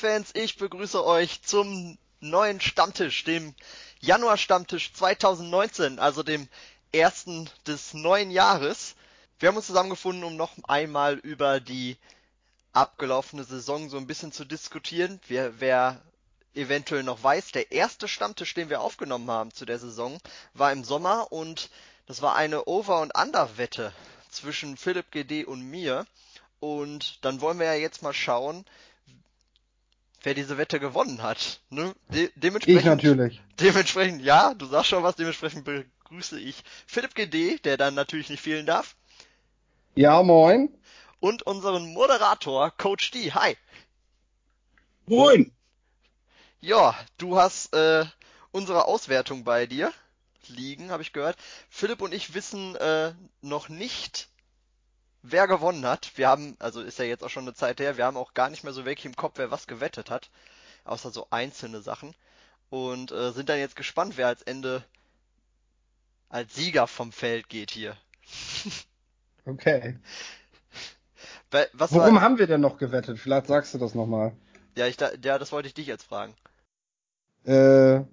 Bears-Fans, ich begrüße euch zum neuen Stammtisch, dem Januar-Stammtisch 2019, also dem ersten des neuen Jahres. Wir haben uns zusammengefunden, um noch einmal über die abgelaufene Saison so ein bisschen zu diskutieren. Wer, wer eventuell noch weiß, der erste Stammtisch, den wir aufgenommen haben zu der Saison, war im Sommer und das war eine Over- und Under-Wette zwischen Philipp GD und mir. Und dann wollen wir ja jetzt mal schauen, wer diese Wette gewonnen hat. Ne? De dementsprechend, ich natürlich. Dementsprechend, ja, du sagst schon was, dementsprechend begrüße ich Philipp GD, der dann natürlich nicht fehlen darf. Ja, moin. Und unseren Moderator, Coach D. Hi. Moin. Ja, du hast äh, unsere Auswertung bei dir liegen, habe ich gehört. Philipp und ich wissen äh, noch nicht, wer gewonnen hat. Wir haben, also ist ja jetzt auch schon eine Zeit her, wir haben auch gar nicht mehr so wirklich im Kopf, wer was gewettet hat. Außer so einzelne Sachen. Und äh, sind dann jetzt gespannt, wer als Ende als Sieger vom Feld geht hier. Okay. Was Worum war... haben wir denn noch gewettet? Vielleicht sagst du das nochmal. Ja, ich, ja, das wollte ich dich jetzt fragen. Äh,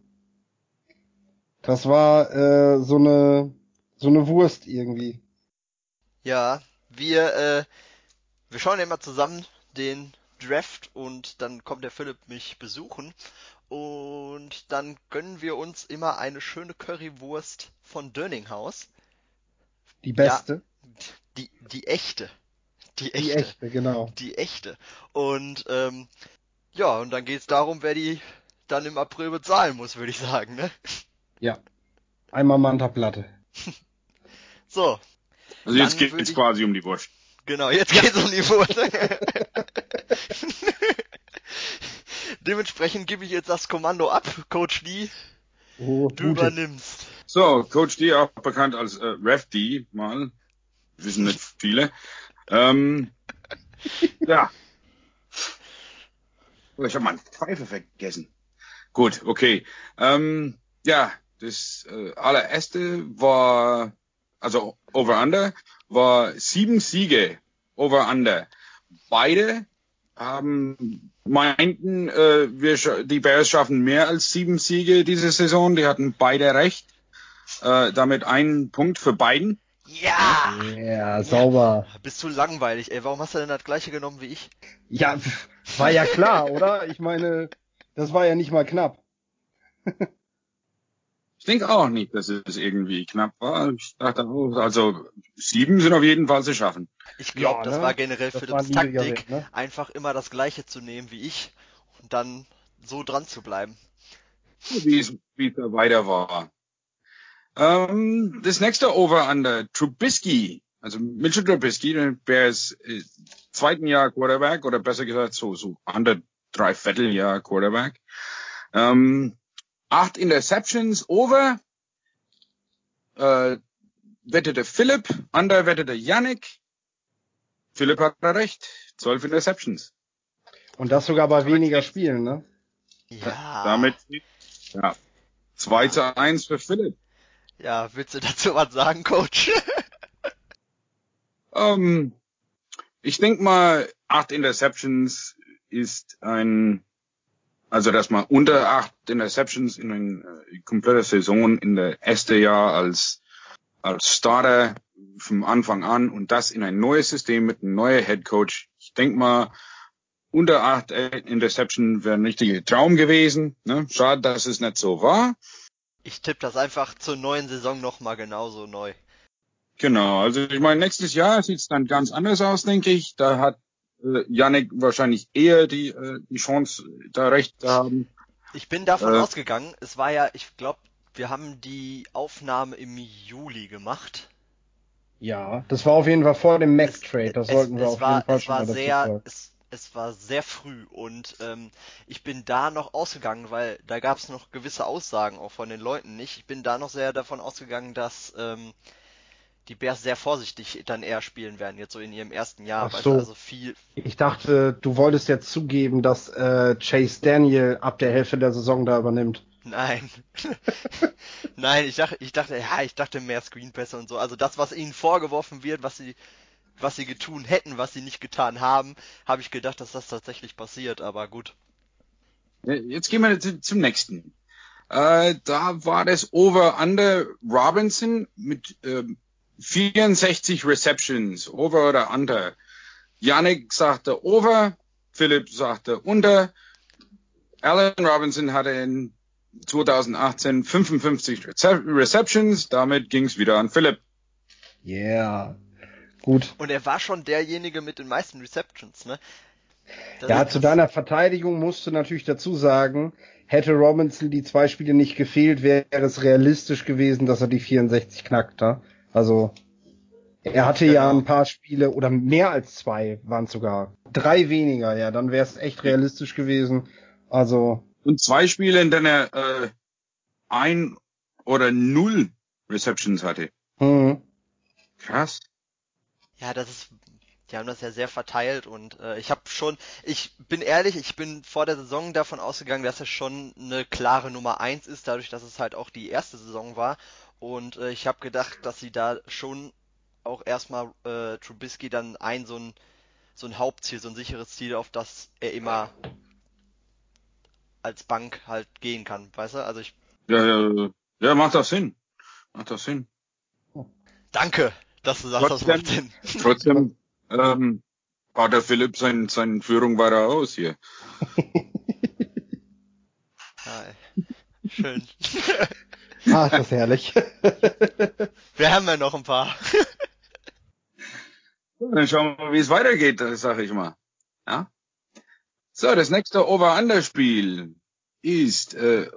das war äh, so eine so eine Wurst irgendwie. Ja, wir äh, wir schauen ja immer zusammen den Draft und dann kommt der Philipp mich besuchen und dann gönnen wir uns immer eine schöne Currywurst von Dönninghaus. Die beste? Ja, die die echte. Die echte. Die echte, genau. Die echte. Und ähm, ja, und dann geht's darum, wer die dann im April bezahlen muss, würde ich sagen, ne? Ja. Einmal Manta-Platte. so. Also jetzt geht es quasi um die Wurst. Genau, jetzt geht's um die Wurst. Dementsprechend gebe ich jetzt das Kommando ab, Coach D. Oh, du übernimmst. So, Coach D, auch bekannt als äh, Ref D, mal. Wissen nicht viele. Ähm, ja. Oh, ich habe meine Pfeife vergessen. Gut, okay. Ähm, ja, das äh, allererste war, also Over-Under, war sieben Siege Over-Under. Beide haben meinten, äh, wir die Bears schaffen mehr als sieben Siege diese Saison. Die hatten beide recht. Äh, damit ein Punkt für beiden. Ja! Ja, sauber. Ja, bist du langweilig, ey. Warum hast du denn das gleiche genommen wie ich? Ja, war ja klar, oder? Ich meine, das war ja nicht mal knapp. ich denke auch nicht, dass es irgendwie knapp war. Ich dachte, oh, also sieben sind auf jeden Fall zu schaffen. Ich glaube, ja, das ne? war generell das Philipps Taktik, ne? einfach immer das gleiche zu nehmen wie ich und dann so dran zu bleiben. Wie es, wie es weiter war. Ähm, das nächste Over-Under, Trubisky, also Mitchell Trubisky, der ist äh, zweiten Jahr Quarterback oder besser gesagt so, so under drei Vierteljahr Quarterback. Ähm, acht Interceptions over, äh, wettete Philipp, under wettete Yannick. Philipp hat recht, zwölf Interceptions. Und das sogar bei weniger Spielen, ne? Ja. Damit, ja, 2 zu 1 für Philipp. Ja, willst du dazu was sagen, Coach? ähm, ich denke mal, acht Interceptions ist ein, also dass man unter acht Interceptions in eine äh, komplette Saison in der erste Jahr als als Starter vom Anfang an und das in ein neues System mit einem neuen Head Coach. Ich denke mal, unter acht Interceptions wäre ein richtiger Traum gewesen. Ne? Schade, dass es nicht so war. Ich tippe das einfach zur neuen Saison nochmal genauso neu. Genau, also ich meine, nächstes Jahr sieht es dann ganz anders aus, denke ich. Da hat äh, Yannick wahrscheinlich eher die, äh, die Chance, da recht zu haben. Ich bin davon äh, ausgegangen, es war ja, ich glaube, wir haben die Aufnahme im Juli gemacht. Ja, das war auf jeden Fall vor dem Mac-Trade, das es, sollten wir es auf war, jeden Fall es schon war sehr, es, es war sehr früh und ähm, ich bin da noch ausgegangen, weil da gab es noch gewisse Aussagen auch von den Leuten nicht. Ich bin da noch sehr davon ausgegangen, dass ähm, die Bears sehr vorsichtig dann eher spielen werden, jetzt so in ihrem ersten Jahr. Ach so. Also viel. Ich dachte, du wolltest jetzt zugeben, dass äh, Chase Daniel ab der Hälfte der Saison da übernimmt. Nein. Nein, ich dachte, ich dachte, ja, ich dachte mehr Screenpässe und so. Also das, was ihnen vorgeworfen wird, was sie was sie getun hätten, was sie nicht getan haben, habe ich gedacht, dass das tatsächlich passiert, aber gut. Jetzt gehen wir zum nächsten. Äh, da war das Over-Under Robinson mit ähm, 64 Receptions, Over oder Under. Yannick sagte Over, Philipp sagte Under. Allen Robinson hatte in 2018 55 Receptions, damit ging's wieder an Philipp. Yeah. Gut. Und er war schon derjenige mit den meisten Receptions, ne? Das ja, zu deiner Verteidigung musst du natürlich dazu sagen, hätte Robinson die zwei Spiele nicht gefehlt, wäre es realistisch gewesen, dass er die 64 knackt. Ja? Also er hatte ja ein paar Spiele oder mehr als zwei waren sogar. Drei weniger, ja, dann wäre es echt realistisch gewesen. Also. Und zwei Spiele, in denen er äh, ein oder null Receptions hatte. Mhm. Krass. Ja, das ist die haben das ja sehr verteilt und äh, ich habe schon, ich bin ehrlich, ich bin vor der Saison davon ausgegangen, dass er schon eine klare Nummer eins ist, dadurch, dass es halt auch die erste Saison war und äh, ich habe gedacht, dass sie da schon auch erstmal äh, Trubisky dann ein so ein so ein Hauptziel, so ein sicheres Ziel, auf das er immer als Bank halt gehen kann, weißt du? Also ich ja, ja, ja, macht das Sinn. Macht das Sinn. Danke, dass du sagst, trotzdem, das macht Sinn. Trotzdem ähm, baut der Philipp sein, seine Führung weiter aus hier. Hi. Schön. ah, ist das herrlich. Wir haben ja noch ein paar. Dann schauen wir mal, wie es weitergeht, sag ich mal. Ja? So, das nächste Over-Under-Spiel ist äh,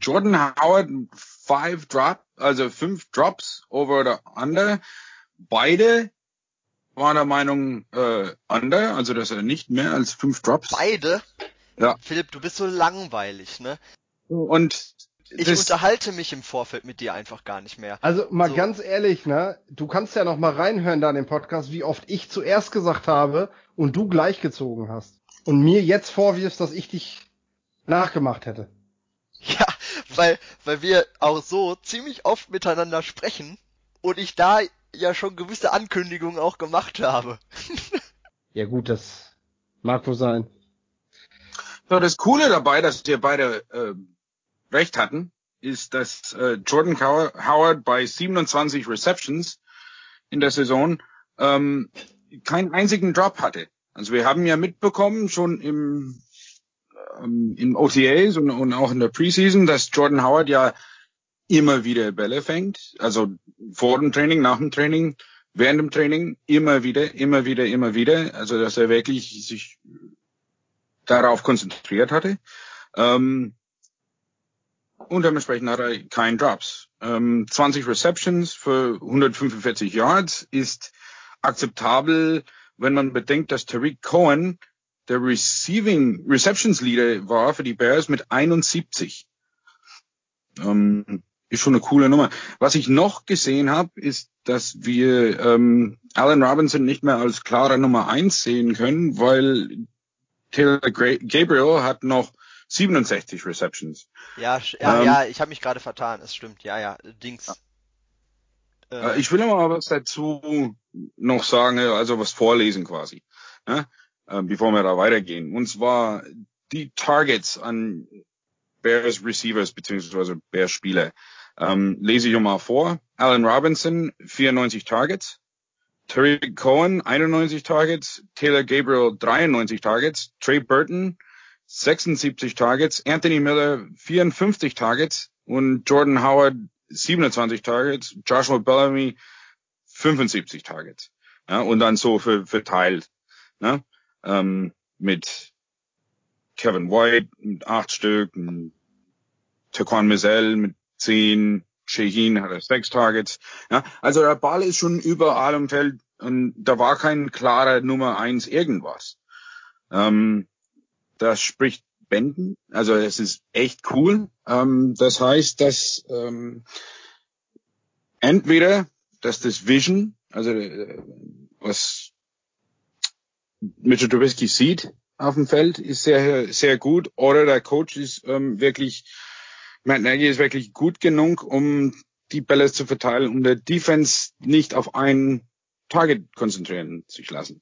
Jordan Howard five Drop, also fünf Drops over oder under. Beide war der Meinung äh, under, also dass er nicht mehr als fünf Drops. Beide? Ja. Philipp, du bist so langweilig, ne? Und ich unterhalte mich im Vorfeld mit dir einfach gar nicht mehr. Also mal so. ganz ehrlich, ne? Du kannst ja noch mal reinhören da in den Podcast, wie oft ich zuerst gesagt habe und du gleichgezogen hast. Und mir jetzt vorwirfst, dass ich dich nachgemacht hätte. Ja, weil, weil wir auch so ziemlich oft miteinander sprechen und ich da ja schon gewisse Ankündigungen auch gemacht habe. ja gut, das mag wohl sein. So, das Coole dabei, dass wir beide äh, recht hatten, ist, dass äh, Jordan Howard bei 27 Receptions in der Saison ähm, keinen einzigen Drop hatte. Also wir haben ja mitbekommen schon im ähm, in OTAs und, und auch in der Preseason, dass Jordan Howard ja immer wieder Bälle fängt, also vor dem Training, nach dem Training, während dem Training, immer wieder, immer wieder, immer wieder, also dass er wirklich sich darauf konzentriert hatte. Ähm, und dementsprechend hat er keinen Drops. Ähm, 20 Receptions für 145 Yards ist akzeptabel, wenn man bedenkt, dass Tariq Cohen der Receiving Receptions Leader war für die Bears mit 71. Ähm, ist schon eine coole Nummer. Was ich noch gesehen habe, ist, dass wir ähm, Allen Robinson nicht mehr als klare Nummer eins sehen können, weil Taylor Gabriel hat noch 67 Receptions. Ja, ja, ähm, ja ich habe mich gerade vertan, es stimmt, ja, ja, Dings. Äh, ich will mal was dazu noch sagen, also was vorlesen quasi, ne? äh, bevor wir da weitergehen. Und zwar die Targets an Bears Receivers beziehungsweise Bears Spieler. Ähm, lese ich mal vor. Allen Robinson, 94 Targets. Terry Cohen, 91 Targets. Taylor Gabriel, 93 Targets. Trey Burton, 76 Targets. Anthony Miller, 54 Targets. Und Jordan Howard, 27 Targets. Joshua Bellamy, 75 Targets. Ja, und dann so verteilt. Ne? Ähm, mit Kevin White mit acht Stück, Taquan Mizell mit zehn, Shaheen hatte sechs Targets. Ja, also der Ball ist schon überall im Feld und da war kein klarer Nummer eins irgendwas. Ähm, das spricht Bänden, also es ist echt cool. Ähm, das heißt, dass ähm, entweder, dass das Vision, also äh, was Mitchell Trubisky sieht auf dem Feld, ist sehr, sehr gut, oder der Coach ist ähm, wirklich Matt Nagy ist wirklich gut genug, um die Bälle zu verteilen, um der Defense nicht auf einen Target konzentrieren sich lassen.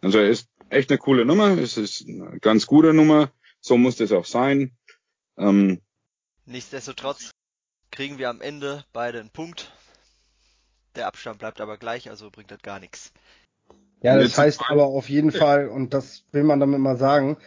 Also er ist echt eine coole Nummer, es ist eine ganz gute Nummer, so muss das auch sein. Ähm, Nichtsdestotrotz kriegen wir am Ende beide einen Punkt. Der Abstand bleibt aber gleich, also bringt das gar nichts. Ja, das heißt aber auf jeden Fall, und das will man damit mal sagen,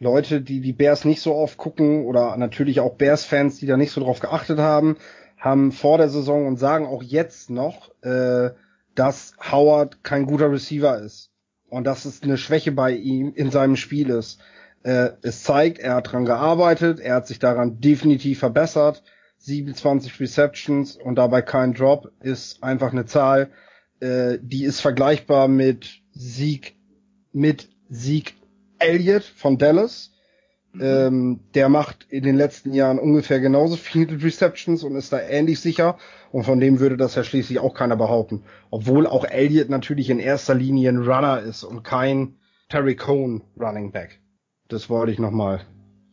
Leute, die die Bears nicht so oft gucken oder natürlich auch Bears-Fans, die da nicht so drauf geachtet haben, haben vor der Saison und sagen auch jetzt noch, äh, dass Howard kein guter Receiver ist und dass es eine Schwäche bei ihm in seinem Spiel ist. Äh, es zeigt, er hat dran gearbeitet, er hat sich daran definitiv verbessert. 27 Receptions und dabei kein Drop ist einfach eine Zahl, äh, die ist vergleichbar mit Sieg mit Sieg Elliott von Dallas. Mhm. Ähm, der macht in den letzten Jahren ungefähr genauso viele Receptions und ist da ähnlich sicher. Und von dem würde das ja schließlich auch keiner behaupten. Obwohl auch Elliott natürlich in erster Linie ein Runner ist und kein Terry Cohn Running Back. Das wollte ich nochmal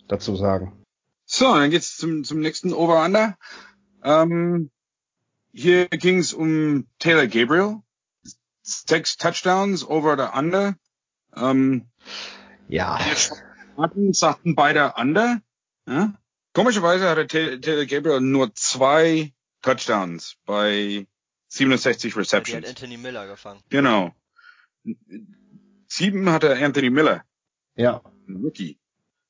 dazu sagen. So, dann geht's zum, zum nächsten Over-Under. Ähm, hier ging's um Taylor Gabriel. Sechs Touchdowns over the under. Ähm, ja. Hatten, sagten beide under. Ja? Komischerweise hatte Taylor Gabriel nur zwei Touchdowns bei 67 Receptions. Ja, die hat Anthony Miller gefangen. Genau. Sieben hatte Anthony Miller. Ja. Ein Rookie.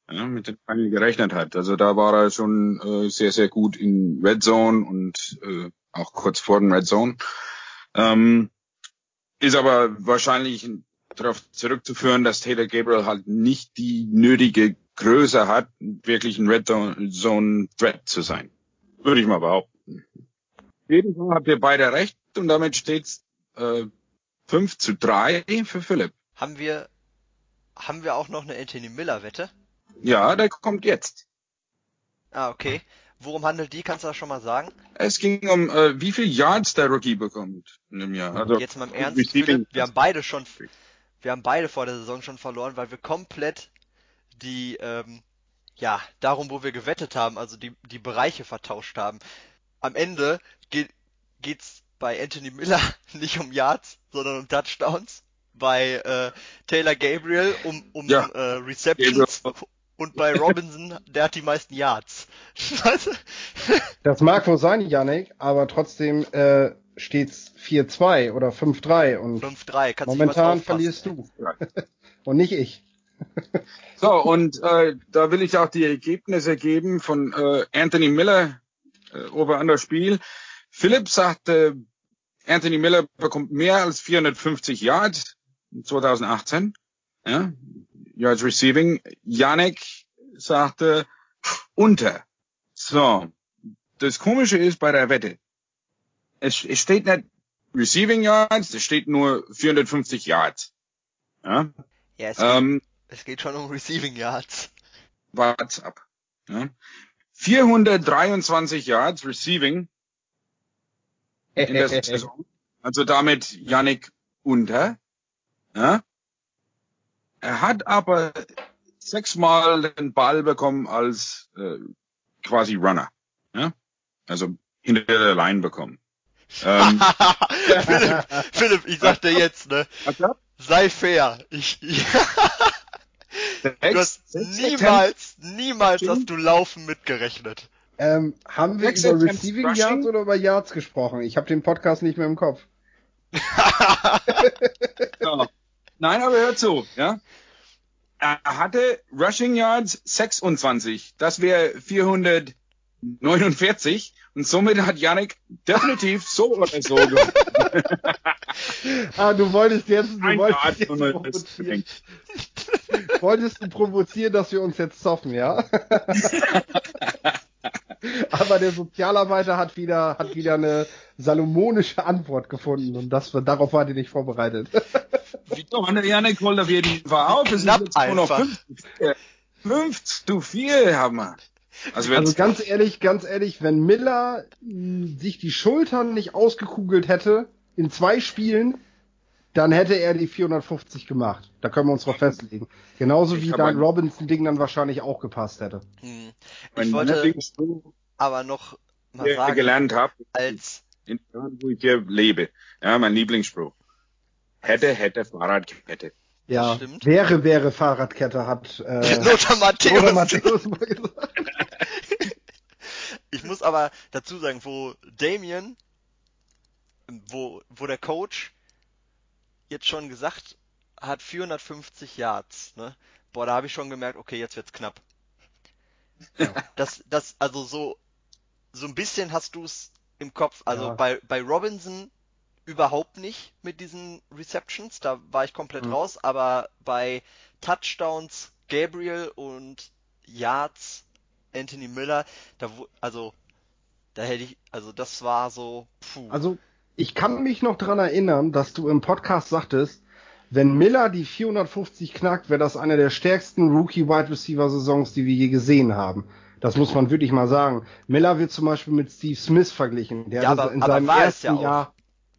Ja, mit dem man gerechnet hat. Also da war er schon äh, sehr, sehr gut in Red Zone und äh, auch kurz vor dem Red Zone. Ähm, ist aber wahrscheinlich darauf zurückzuführen, dass Taylor Gabriel halt nicht die nötige Größe hat, wirklich ein Red Zone Threat zu sein. Würde ich mal behaupten. Auf jeden Fall habt ihr beide recht und damit steht's äh, 5 zu 3 für Philipp. Haben wir haben wir auch noch eine Anthony Miller Wette? Ja, der kommt jetzt. Ah, okay. Worum handelt die? Kannst du das schon mal sagen? Es ging um, äh, wie viel Yards der Rookie bekommt in einem Jahr. Also, Jetzt mal im Ernst, Philipp, wir haben beide schon, wir haben beide vor der Saison schon verloren, weil wir komplett die, ähm, ja, darum, wo wir gewettet haben, also die, die Bereiche vertauscht haben. Am Ende geht, geht's bei Anthony Miller nicht um Yards, sondern um Touchdowns. Bei äh, Taylor Gabriel um, um ja. äh, Receptions und bei Robinson, der hat die meisten Yards. das mag wohl sein, Yannick, aber trotzdem äh, steht's 4-2 oder 5-3 und 5-3. momentan verlierst du. und nicht ich. so, und äh, da will ich auch die Ergebnisse geben von äh, Anthony Miller äh, ober an das Spiel. Philipp sagte, Anthony Miller bekommt mehr als 450 Yards 2018. Ja, Yards Receiving. Yannick sagte unter. So. Das Komische ist bei der Wette. Es, es steht nicht Receiving Yards, es steht nur 450 Yards. Ja, ja es, ähm, geht, es geht schon um Receiving Yards. Wart's ab. Ja. 423 Yards Receiving in der Saison. Also damit Yannick unter. Ja. Er hat aber sechsmal den Ball bekommen als äh, quasi Runner. Ja? Also hinter der Line bekommen. Ähm, Philipp, Philipp, ich sag dir jetzt, ne? Sei fair. Ich, ich du hast niemals, niemals hast du Laufen mitgerechnet. Ähm, haben wir über Receiving Yards oder über Yards gesprochen? Ich habe den Podcast nicht mehr im Kopf. so. Nein, aber hör zu, ja. Er hatte Rushing Yards 26. Das wäre 449. Und somit hat Yannick definitiv so oder so ah, du wolltest jetzt, du Ein wolltest jetzt provozieren. wolltest du provozieren, dass wir uns jetzt zoffen, ja? Aber der Sozialarbeiter hat wieder, hat wieder eine salomonische Antwort gefunden und das, darauf war die nicht vorbereitet. Doch, Janik holt auf jeden Fall auf. Es sind jetzt nur noch 5 zu 4 haben wir. Also, also ganz ehrlich, ganz ehrlich, wenn Miller sich die Schultern nicht ausgekugelt hätte in zwei Spielen, dann hätte er die 450 gemacht. Da können wir uns drauf festlegen. Genauso wie dein Robinson-Ding dann wahrscheinlich auch gepasst hätte. Hm. Ich wollte aber noch mal sagen, gelernt habe, als in wo ich hier lebe. Ja, mein Lieblingsspruch. Hätte, hätte, Fahrradkette. Ja, wäre, wäre Fahrradkette hat äh, Lothar Matthäus. Lothar Matthäus mal gesagt. ich muss aber dazu sagen, wo Damien, wo, wo der Coach jetzt schon gesagt hat 450 Yards, ne? Boah, da habe ich schon gemerkt, okay, jetzt wird's knapp. Ja. Das, das, also so, so ein bisschen hast du es im Kopf. Also ja. bei, bei Robinson überhaupt nicht mit diesen Receptions, da war ich komplett mhm. raus, aber bei Touchdowns Gabriel und Yards Anthony Miller, da also da hätte ich, also das war so, puh. Also ich kann mich noch dran erinnern, dass du im Podcast sagtest, wenn Miller die 450 knackt, wäre das eine der stärksten Rookie-Wide Receiver-Saisons, die wir je gesehen haben. Das muss man wirklich mal sagen. Miller wird zum Beispiel mit Steve Smith verglichen. Der ja, aber, in aber seinem ersten ja Jahr,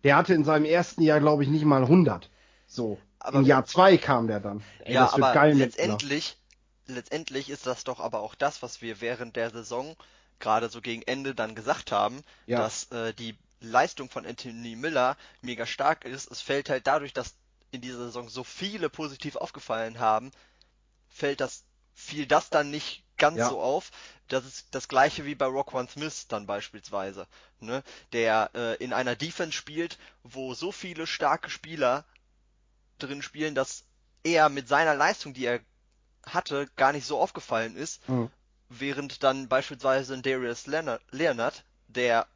der hatte in seinem ersten Jahr, glaube ich, nicht mal 100. So. Aber Im Jahr zwei kam der dann. Ey, ja, aber letztendlich, letztendlich ist das doch aber auch das, was wir während der Saison gerade so gegen Ende dann gesagt haben, ja. dass äh, die Leistung von Anthony Miller mega stark ist. Es fällt halt dadurch, dass in dieser Saison so viele positiv aufgefallen haben, fällt das, fiel das dann nicht ganz ja. so auf. Das ist das gleiche wie bei Rockwan Smith dann beispielsweise, ne? der äh, in einer Defense spielt, wo so viele starke Spieler drin spielen, dass er mit seiner Leistung, die er hatte, gar nicht so aufgefallen ist, mhm. während dann beispielsweise ein Darius Leonard, Leonard, der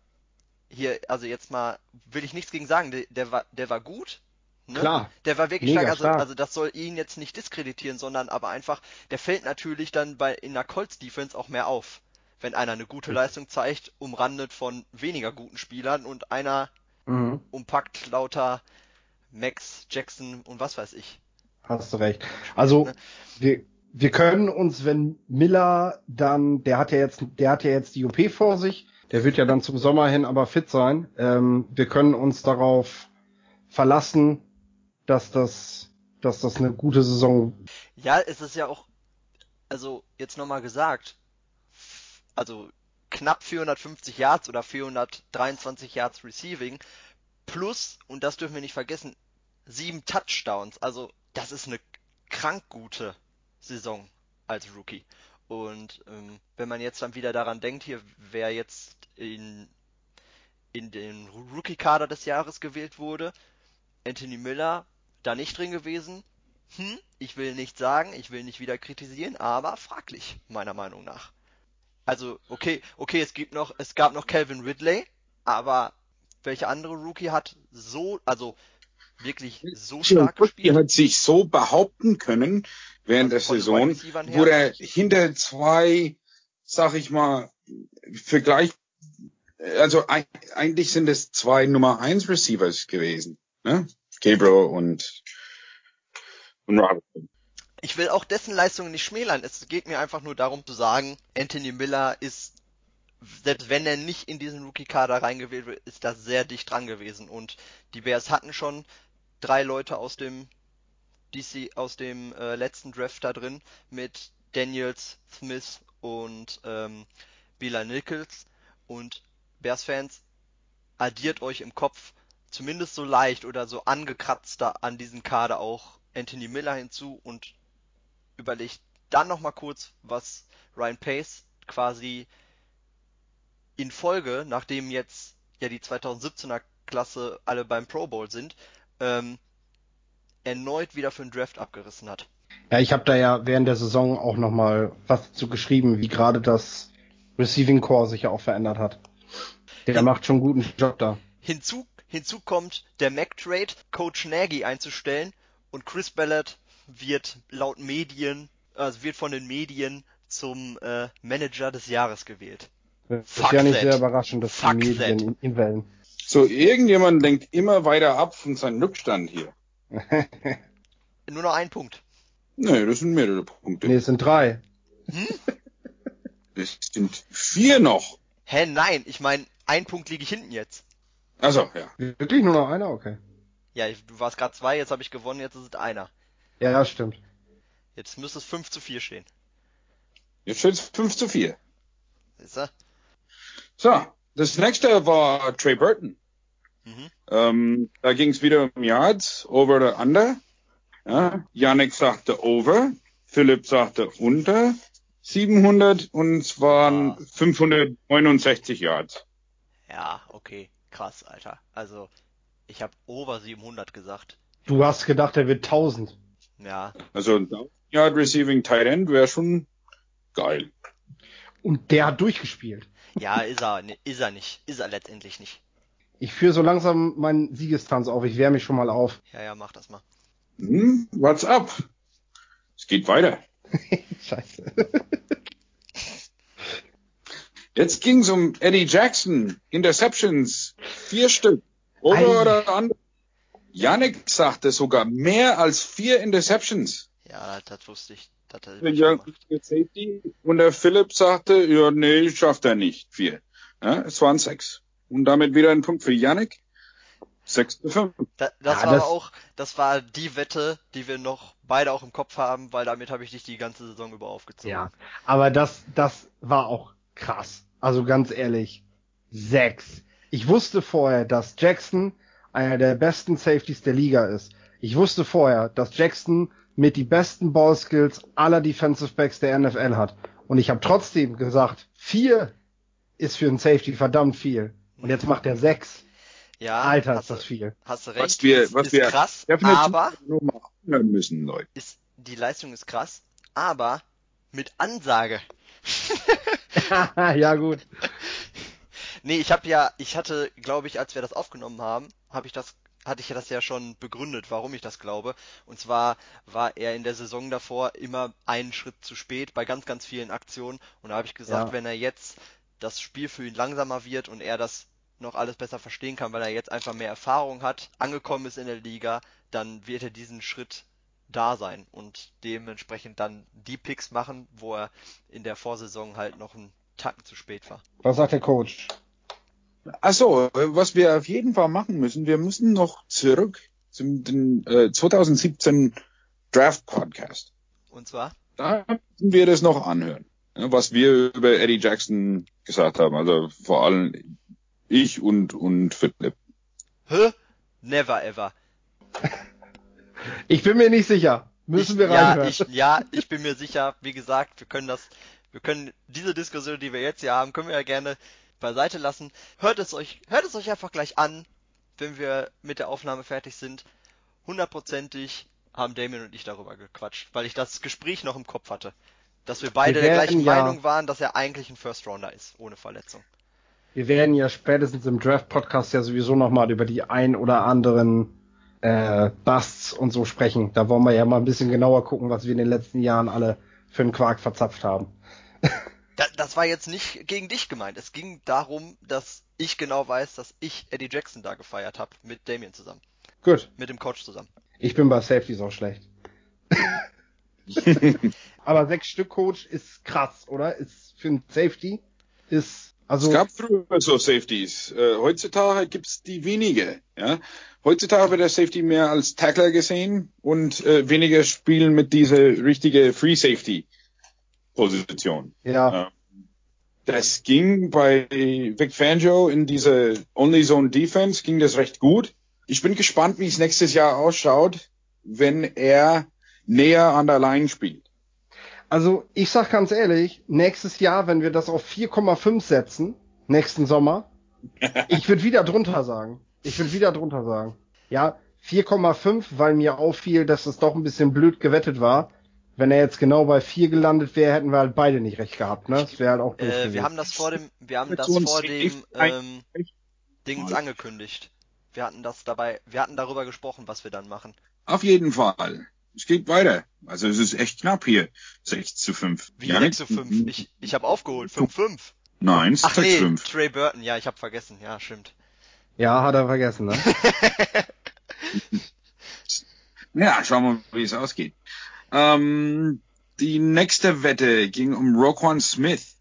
hier, also jetzt mal, will ich nichts gegen sagen, der, der war, der war gut, Ne? Klar. Der war wirklich stark. Also, stark. also das soll ihn jetzt nicht diskreditieren, sondern aber einfach, der fällt natürlich dann bei in der Colts Defense auch mehr auf. Wenn einer eine gute Leistung zeigt, umrandet von weniger guten Spielern und einer mhm. umpackt lauter Max, Jackson und was weiß ich. Hast du recht. Also ne? wir, wir können uns, wenn Miller dann, der hat ja jetzt, der hat ja jetzt die OP vor sich, der wird ja dann zum Sommer hin aber fit sein. Ähm, wir können uns darauf verlassen, dass das, dass das eine gute Saison. Ja, es ist ja auch, also jetzt nochmal gesagt, also knapp 450 Yards oder 423 Yards Receiving plus, und das dürfen wir nicht vergessen, sieben Touchdowns. Also das ist eine krank gute Saison als Rookie. Und ähm, wenn man jetzt dann wieder daran denkt, hier wer jetzt in, in den Rookie-Kader des Jahres gewählt wurde, Anthony Miller, da nicht drin gewesen. Hm, ich will nicht sagen, ich will nicht wieder kritisieren, aber fraglich, meiner Meinung nach. Also, okay, okay, es gibt noch, es gab noch Calvin Ridley, aber welcher andere Rookie hat so, also wirklich so stark gespielt? Er hat sich so behaupten können während der Saison, wo er hinter zwei, sag ich mal, Vergleich, also eigentlich sind es zwei Nummer eins Receivers gewesen, ne? Gabriel und, und Robinson. Ich will auch dessen Leistungen nicht schmälern. Es geht mir einfach nur darum zu sagen, Anthony Miller ist, selbst wenn er nicht in diesen Rookie-Kader reingewählt wird, ist das sehr dicht dran gewesen. Und die Bears hatten schon drei Leute aus dem DC, aus dem äh, letzten Draft da drin mit Daniels, Smith und ähm, Bila Nichols. Und Bears-Fans, addiert euch im Kopf zumindest so leicht oder so angekratzter an diesen Kader auch Anthony Miller hinzu und überlegt dann nochmal kurz, was Ryan Pace quasi in Folge, nachdem jetzt ja die 2017er Klasse alle beim Pro Bowl sind, ähm, erneut wieder für den Draft abgerissen hat. Ja, ich habe da ja während der Saison auch nochmal was zu geschrieben, wie gerade das Receiving Core sich ja auch verändert hat. Der Hin macht schon einen guten Job da. Hinzu Hinzu kommt der Mac-Trade, Coach Nagy einzustellen und Chris Ballard wird laut Medien, also wird von den Medien zum äh, Manager des Jahres gewählt. Das Fuck ist ja nicht that. sehr überraschend, dass Fuck die Medien ihn, ihn wählen. So, irgendjemand lenkt immer weiter ab von seinem Rückstand hier. Nur noch ein Punkt. Nee, das sind mehrere Punkte. Nee, es sind drei. Hm? Es sind vier noch. Hä, nein, ich meine, ein Punkt liege ich hinten jetzt. Also ja. Wirklich nur noch einer? Okay. Ja, du warst gerade zwei, jetzt habe ich gewonnen, jetzt ist es einer. Ja, ja, stimmt. Jetzt müsste es 5 zu 4 stehen. Jetzt steht es 5 zu 4. Ist er? So, das nächste war Trey Burton. Mhm. Ähm, da ging es wieder um Yards, over oder under. Ja, Yannick sagte over, Philipp sagte unter 700 und es waren ah. 569 Yards. Ja, okay, krass, Alter. Also ich habe over 700 gesagt. Du hast gedacht, er wird 1000. Ja. Also ein Yard Receiving Tight End wäre schon geil. Und der hat durchgespielt. Ja, ist er, ist er nicht. Ist er letztendlich nicht. Ich führe so langsam meinen Siegestanz auf. Ich wehre mich schon mal auf. Ja, ja, mach das mal. Hm, what's up? Es geht weiter. Scheiße. Jetzt ging's um Eddie Jackson. Interceptions. Vier Stück. Oder oder andere. Yannick sagte sogar mehr als vier Interceptions. Ja, das wusste ich. Das hat ja. Und der Philipp sagte, ja, nee, schafft er nicht. Vier. Ja, es waren sechs. Und damit wieder ein Punkt für Yannick. 6 zu 5. Da, das ja, war das auch, das war die Wette, die wir noch beide auch im Kopf haben, weil damit habe ich dich die ganze Saison über aufgezogen. Ja, aber das, das war auch krass. Also ganz ehrlich, 6. Ich wusste vorher, dass Jackson einer der besten Safeties der Liga ist. Ich wusste vorher, dass Jackson mit die besten Ballskills aller Defensive Backs der NFL hat. Und ich habe trotzdem gesagt, vier ist für einen Safety verdammt viel. Und jetzt macht er sechs. Ja, Alter, ist das viel. Hast du recht. Was wir, was ist wir krass, aber nur mal hören müssen, Leute. Ist, die Leistung ist krass, aber mit Ansage. ja, gut. Nee, ich habe ja, ich hatte, glaube ich, als wir das aufgenommen haben, habe ich das hatte ich das ja schon begründet, warum ich das glaube. Und zwar war er in der Saison davor immer einen Schritt zu spät bei ganz, ganz vielen Aktionen. Und da habe ich gesagt, ja. wenn er jetzt das Spiel für ihn langsamer wird und er das noch alles besser verstehen kann, weil er jetzt einfach mehr Erfahrung hat, angekommen ist in der Liga, dann wird er diesen Schritt da sein und dementsprechend dann die Picks machen, wo er in der Vorsaison halt noch einen Tacken zu spät war. Was sagt der Coach? Achso, was wir auf jeden Fall machen müssen, wir müssen noch zurück zum den, äh, 2017 Draft Podcast. Und zwar? Da müssen wir das noch anhören, was wir über Eddie Jackson gesagt haben. Also vor allem ich und, und Philipp. Hä? Never ever. Ich bin mir nicht sicher. Müssen ich, wir reinhören. Ja ich, ja, ich bin mir sicher. Wie gesagt, wir können das, wir können diese Diskussion, die wir jetzt hier haben, können wir ja gerne beiseite lassen. Hört es euch, hört es euch einfach gleich an, wenn wir mit der Aufnahme fertig sind. Hundertprozentig haben Damien und ich darüber gequatscht, weil ich das Gespräch noch im Kopf hatte. Dass wir beide wir der gleichen ja, Meinung waren, dass er eigentlich ein First Rounder ist, ohne Verletzung. Wir werden ja spätestens im Draft-Podcast ja sowieso nochmal über die ein oder anderen äh, Busts und so sprechen. Da wollen wir ja mal ein bisschen genauer gucken, was wir in den letzten Jahren alle für einen Quark verzapft haben. das, war jetzt nicht gegen dich gemeint. Es ging darum, dass ich genau weiß, dass ich Eddie Jackson da gefeiert habe mit Damien zusammen. Gut. Mit dem Coach zusammen. Ich bin bei Safeties auch schlecht. Aber sechs Stück Coach ist krass, oder? Ist für ein Safety ist also es gab früher so Safeties. Äh, heutzutage gibt's die wenige. Ja? Heutzutage wird der Safety mehr als Tackler gesehen und äh, weniger spielen mit dieser richtige Free Safety Position. Ja. Äh, das ging bei Vic Fangio in dieser Only Zone Defense ging das recht gut. Ich bin gespannt, wie es nächstes Jahr ausschaut, wenn er näher an der Line spielt. Also ich sag ganz ehrlich, nächstes Jahr, wenn wir das auf 4,5 setzen, nächsten Sommer, ich würde wieder drunter sagen. Ich würde wieder drunter sagen. Ja, 4,5, weil mir auffiel, dass es doch ein bisschen blöd gewettet war. Wenn er jetzt genau bei 4 gelandet wäre, hätten wir halt beide nicht recht gehabt, ne? Das wäre halt auch doof äh, Wir haben das vor dem, wir haben das vor dem ähm, Dings angekündigt. Wir hatten das dabei, wir hatten darüber gesprochen, was wir dann machen. Auf jeden Fall es geht weiter. Also es ist echt knapp hier. 6 zu 5. Wie ja, 6 zu 5? Ich, ich habe aufgeholt. 5 5. Nein, Ach 6 nee, 5. Trey Burton, ja, ich habe vergessen. Ja, stimmt. Ja, hat er vergessen, ne? ja, schauen wir mal, wie es ausgeht. Ähm, die nächste Wette ging um Roquan Smith.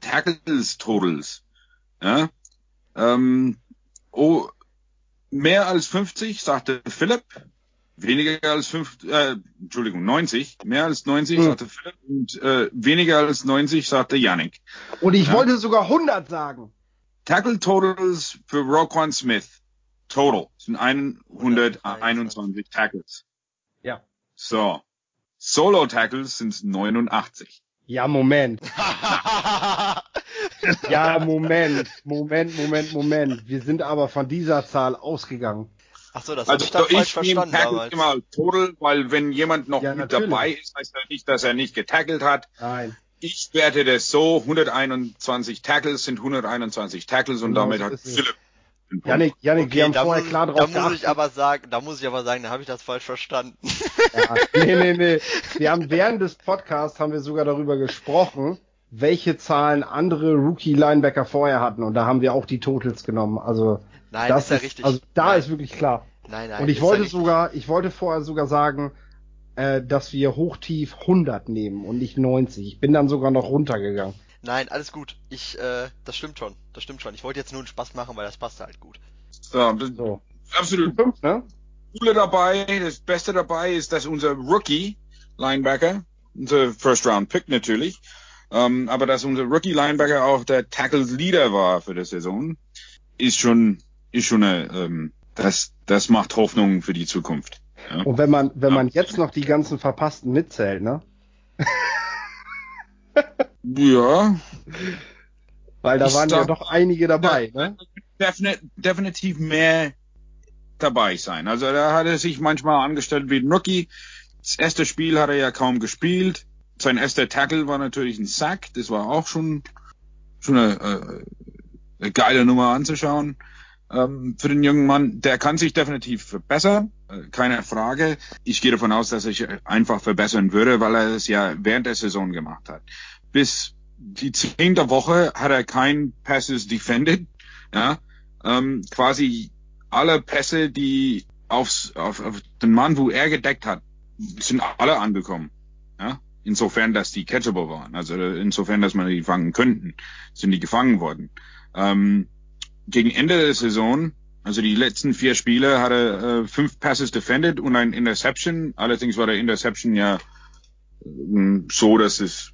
Tackles Totals. Ja? Ähm, oh, mehr als 50, sagte Philipp. Weniger als fünf, äh, Entschuldigung, 90, mehr als 90 hm. sagte Philipp und äh, weniger als 90 sagte Yannick. Und ich ja. wollte sogar 100 sagen. Tackle Totals für Roquan Smith. total. Sind 121 Tackles. Ja. So. Solo Tackles sind 89. Ja, Moment. ja, Moment. Moment, Moment, Moment. Wir sind aber von dieser Zahl ausgegangen. Ach so, das Also hab ich dann ich falsch nehme verstanden damals. immer total, weil wenn jemand noch Ja, mit natürlich. dabei ist, heißt das nicht, dass er nicht getackelt hat. Nein. Ich werte das so, 121 Tackles sind 121 Tackles und Genau damit hat. Philipp. Janik, Janik, wir haben da vorher muss, klar da drauf muss ich geachtet. aber sagen, da muss ich aber sagen, da habe ich das falsch verstanden. Ja, nee, nee, nee. Wir haben während des Podcasts haben wir sogar darüber gesprochen, welche Zahlen andere Rookie-Linebacker vorher hatten. Und da haben wir auch die Totals genommen. Also Nein, das ist ja richtig. Also da nein, ist wirklich klar. nein, nein. Und ich wollte ja sogar, ich wollte vorher sogar sagen, äh, dass wir hochtief 100 nehmen und nicht 90. Ich bin dann sogar noch runtergegangen. Nein, alles gut. Ich, äh, das stimmt schon. Das stimmt schon. Ich wollte jetzt nur einen Spaß machen, weil das passt halt gut. So, das So. absolut Fünf, ne? Coole dabei, das Beste dabei ist, dass unser Rookie Linebacker, unser First Round Pick natürlich, ähm, aber dass unser Rookie Linebacker auch der Tackle Leader war für die Saison, ist schon, ist schon eine, ähm, das, das macht Hoffnung für die Zukunft. Ja. Und wenn man, wenn man jetzt noch die ganzen Verpassten mitzählt, ne? ja, Weil da Ich waren ja doch einige dabei, ne? defini definitiv mehr dabei sein. Also da hat er sich manchmal angestellt wie ein Rookie. Das erste Spiel hat er ja kaum gespielt. Sein erster Tackle war natürlich ein Sack. Das war auch schon, schon eine, äh, eine geile Nummer anzuschauen. Ähm, für den jungen Mann, der kann sich definitiv verbessern, äh, keine Frage. Ich gehe davon aus, dass er sich einfach verbessern würde, weil er es ja während der Saison gemacht hat. Bis die zehnte Woche hat er kein Passes defended. Ja, ähm, quasi alle Pässe, die aufs, auf, auf den Mann, wo er gedeckt hat, sind alle angekommen. Ja, insofern, dass die catchable waren. Also insofern, dass man die fangen könnten, sind die gefangen worden. Ähm, gegen Ende der Saison, also die letzten vier Spiele, hat er äh, fünf Passes defended und ein Interception. Allerdings war der Interception ja ähm, so, dass es,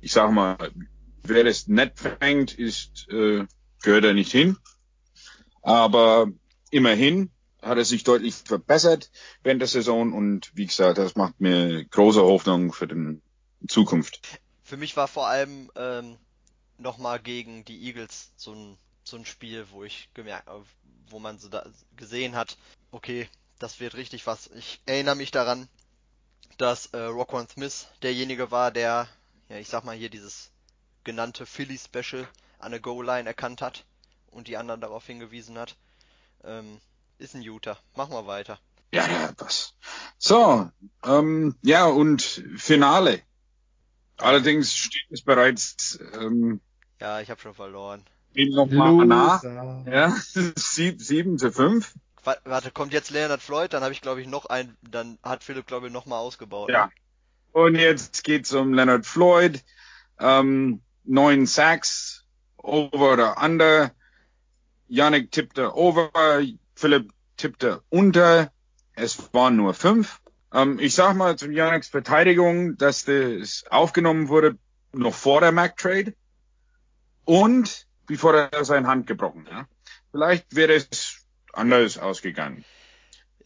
ich sag mal, wer das nett fängt, ist, äh, gehört er nicht hin. Aber immerhin hat er sich deutlich verbessert während der Saison und wie gesagt, das macht mir große Hoffnung für den Zukunft. Für mich war vor allem ähm, nochmal gegen die Eagles so ein, so ein Spiel, wo ich gemerkt, äh, wo man so da gesehen hat, okay, das wird richtig was. Ich erinnere mich daran, dass äh, Roquan Smith derjenige war, der, ja, ich sag mal hier dieses genannte Philly Special an der Goal-Line erkannt hat und die anderen darauf hingewiesen hat. Ähm, ist ein Utah. Machen wir weiter. Ja, ja, was. So, ähm, ja, und Finale. Allerdings steht es bereits ähm, Ja, ich habe schon verloren. Nochmal nach. Ja, sieb- sieben zu fünf. Wa- Warte, kommt jetzt Leonard Floyd, dann habe ich glaube ich noch ein, dann hat Philipp glaube ich noch mal ausgebaut. Ja. Und jetzt geht's um Leonard Floyd. Ähm, neun Sacks, over oder under. Yannick tippte over, Philipp tippte unter. Es waren nur fünf. Ähm, ich sag mal zu Yannicks Verteidigung, dass das aufgenommen wurde noch vor der Mac Trade und bevor er seine Hand gebrochen hat. Vielleicht wäre es anders ausgegangen.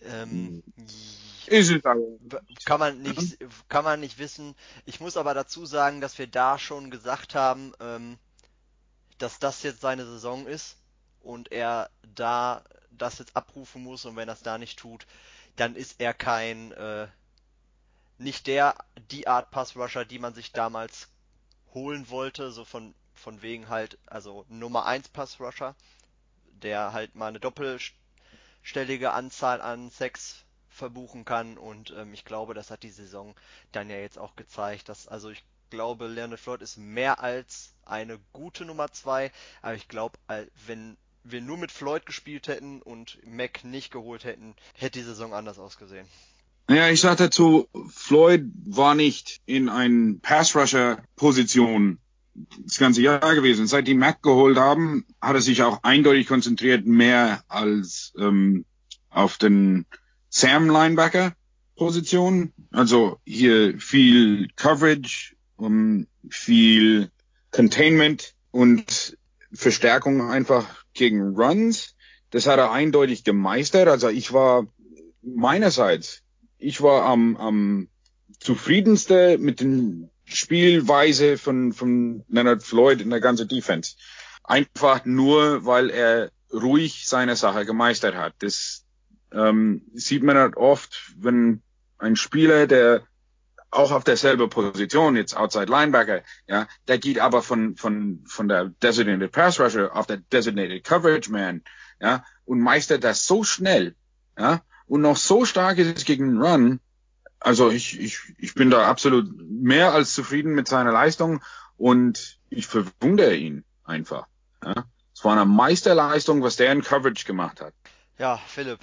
Ähm, Ist es aber. kann man nicht, kann man nicht wissen. Ich muss aber dazu sagen, dass wir da schon gesagt haben, ähm, dass das jetzt seine Saison ist und er da das jetzt abrufen muss und wenn er es da nicht tut, dann ist er kein, äh, nicht der, die Art Pass Rusher, die man sich damals holen wollte, so von, von wegen halt, also Nummer 1 Pass Rusher, der halt mal eine doppelstellige Anzahl an Sex verbuchen kann und ähm, ich glaube, das hat die Saison dann ja jetzt auch gezeigt, dass also ich glaube, Leonard Floyd ist mehr als eine gute Nummer 2, aber ich glaube, wenn wir nur mit Floyd gespielt hätten und Mac nicht geholt hätten, hätte die Saison anders ausgesehen. Ja, ich sag dazu, Floyd war nicht in ein Pass-Rusher-Position das ganze Jahr gewesen. Seit die Mac geholt haben, hat er sich auch eindeutig konzentriert mehr als ähm, auf den Sam-Linebacker-Position. Also hier viel Coverage, um, viel Containment und Verstärkung einfach gegen Runs. das hat er eindeutig gemeistert. Also ich war meinerseits, ich war am, am zufriedenste mit den Spielweise von, von Leonard Floyd in der ganzen Defense. Einfach nur, weil er ruhig seine Sache gemeistert hat. Das ähm, sieht man halt oft, wenn ein Spieler, der auch auf derselbe Position, jetzt Outside Linebacker, ja, der geht aber von, von, von der Designated Pass Rusher auf der Designated Coverage Man, ja, und meistert das so schnell, ja, und noch so stark ist es gegen Run. Also ich, ich, ich bin da absolut mehr als zufrieden mit seiner Leistung und ich verwundere ihn einfach. Ja. Es war eine Meisterleistung, was der in Coverage gemacht hat. Ja, Philipp.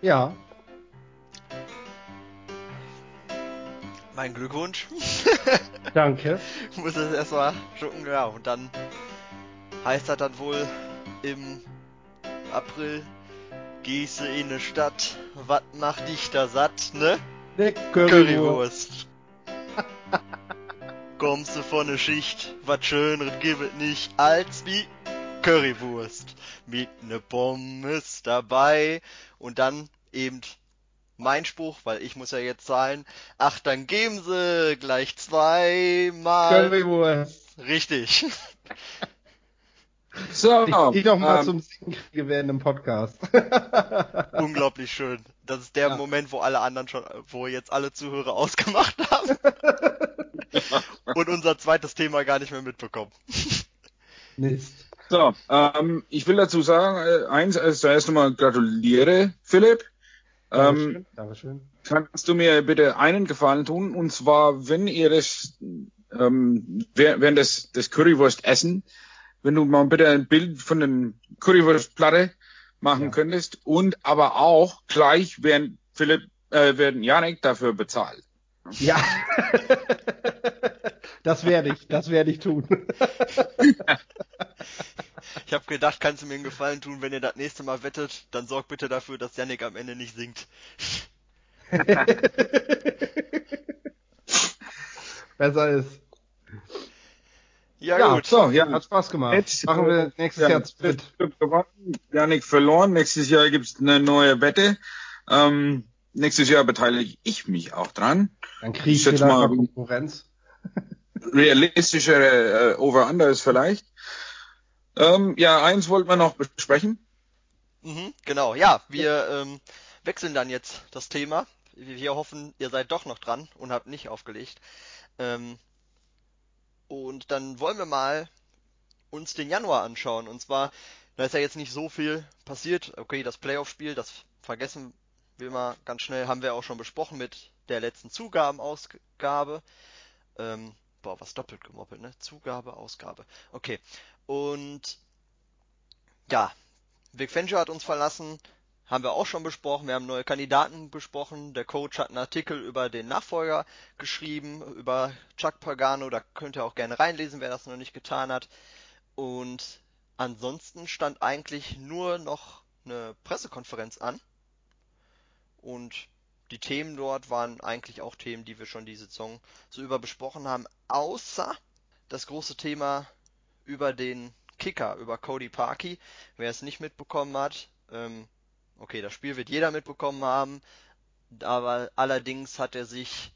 Ja. Mein Glückwunsch. Danke. Muss es erstmal schucken, ja. Und dann heißt das dann wohl im April, gehst in eine Stadt, was macht dich da satt, ne? Ne Currywurst. Kommst du von ne Schicht, was Schöneres gibt es nicht als wie Currywurst. Mit ne Pommes dabei. Und dann eben mein Spruch, weil ich muss ja jetzt zahlen. Ach, dann geben sie gleich zweimal. Currywurst. Richtig. So, ich, ich noch mal ähm, zum Singen kriege während dem Podcast. Unglaublich schön. Das ist der ja. Moment, wo alle anderen schon, wo jetzt alle Zuhörer ausgemacht haben. und unser zweites Thema gar nicht mehr mitbekommen. Mist. So, ähm, ich will dazu sagen, äh, eins, also zuerst nochmal gratuliere, Philipp. Dankeschön, ähm, Dankeschön. Kannst du mir bitte einen Gefallen tun? Und zwar, wenn ihr das, ähm, während des, des Currywurst essen, wenn du mal bitte ein Bild von den Currywurstplatte machen ja. könntest und aber auch gleich werden Philipp, äh, werden Janik dafür bezahlt. Ja. das werde ich, das werde ich tun. Ich habe gedacht, kannst du mir einen Gefallen tun, wenn ihr das nächste Mal wettet, dann sorgt bitte dafür, dass Yannick am Ende nicht singt. Besser ist. Ja, ja gut. So, ja, hat Spaß gemacht. Jetzt, Machen wir nächstes ja, Jahr mit. Janik verloren. Nächstes Jahr gibt's eine neue Wette. Ähm, nächstes Jahr beteilige ich mich auch dran. Dann kriege ich, ich wieder mal Konkurrenz. Realistischere äh, Over-Unders vielleicht. Ähm, ja, eins wollten wir noch besprechen. Mhm, genau, ja, wir ähm, wechseln dann jetzt das Thema. Wir hoffen, ihr seid doch noch dran und habt nicht aufgelegt. Ähm, und dann wollen wir mal uns den Januar anschauen. Und zwar, da ist ja jetzt nicht so viel passiert. Okay, das Playoff-Spiel, das vergessen wir mal ganz schnell, haben wir auch schon besprochen mit der letzten Zugabenausgabe. Ähm, boah, was doppelt gemoppelt, ne? Zugabe, Ausgabe. Okay. Und ja, Vic Fangio hat uns verlassen, haben wir auch schon besprochen. Wir haben neue Kandidaten besprochen. Der Coach hat einen Artikel über den Nachfolger geschrieben, über Chuck Pagano. Da könnt ihr auch gerne reinlesen, wer das noch nicht getan hat. Und ansonsten stand eigentlich nur noch eine Pressekonferenz an. Und die Themen dort waren eigentlich auch Themen, die wir schon die Saison so über besprochen haben, außer das große Thema über den Kicker, über Cody Parkey. Wer es nicht mitbekommen hat, ähm, okay, das Spiel wird jeder mitbekommen haben, aber allerdings hat er sich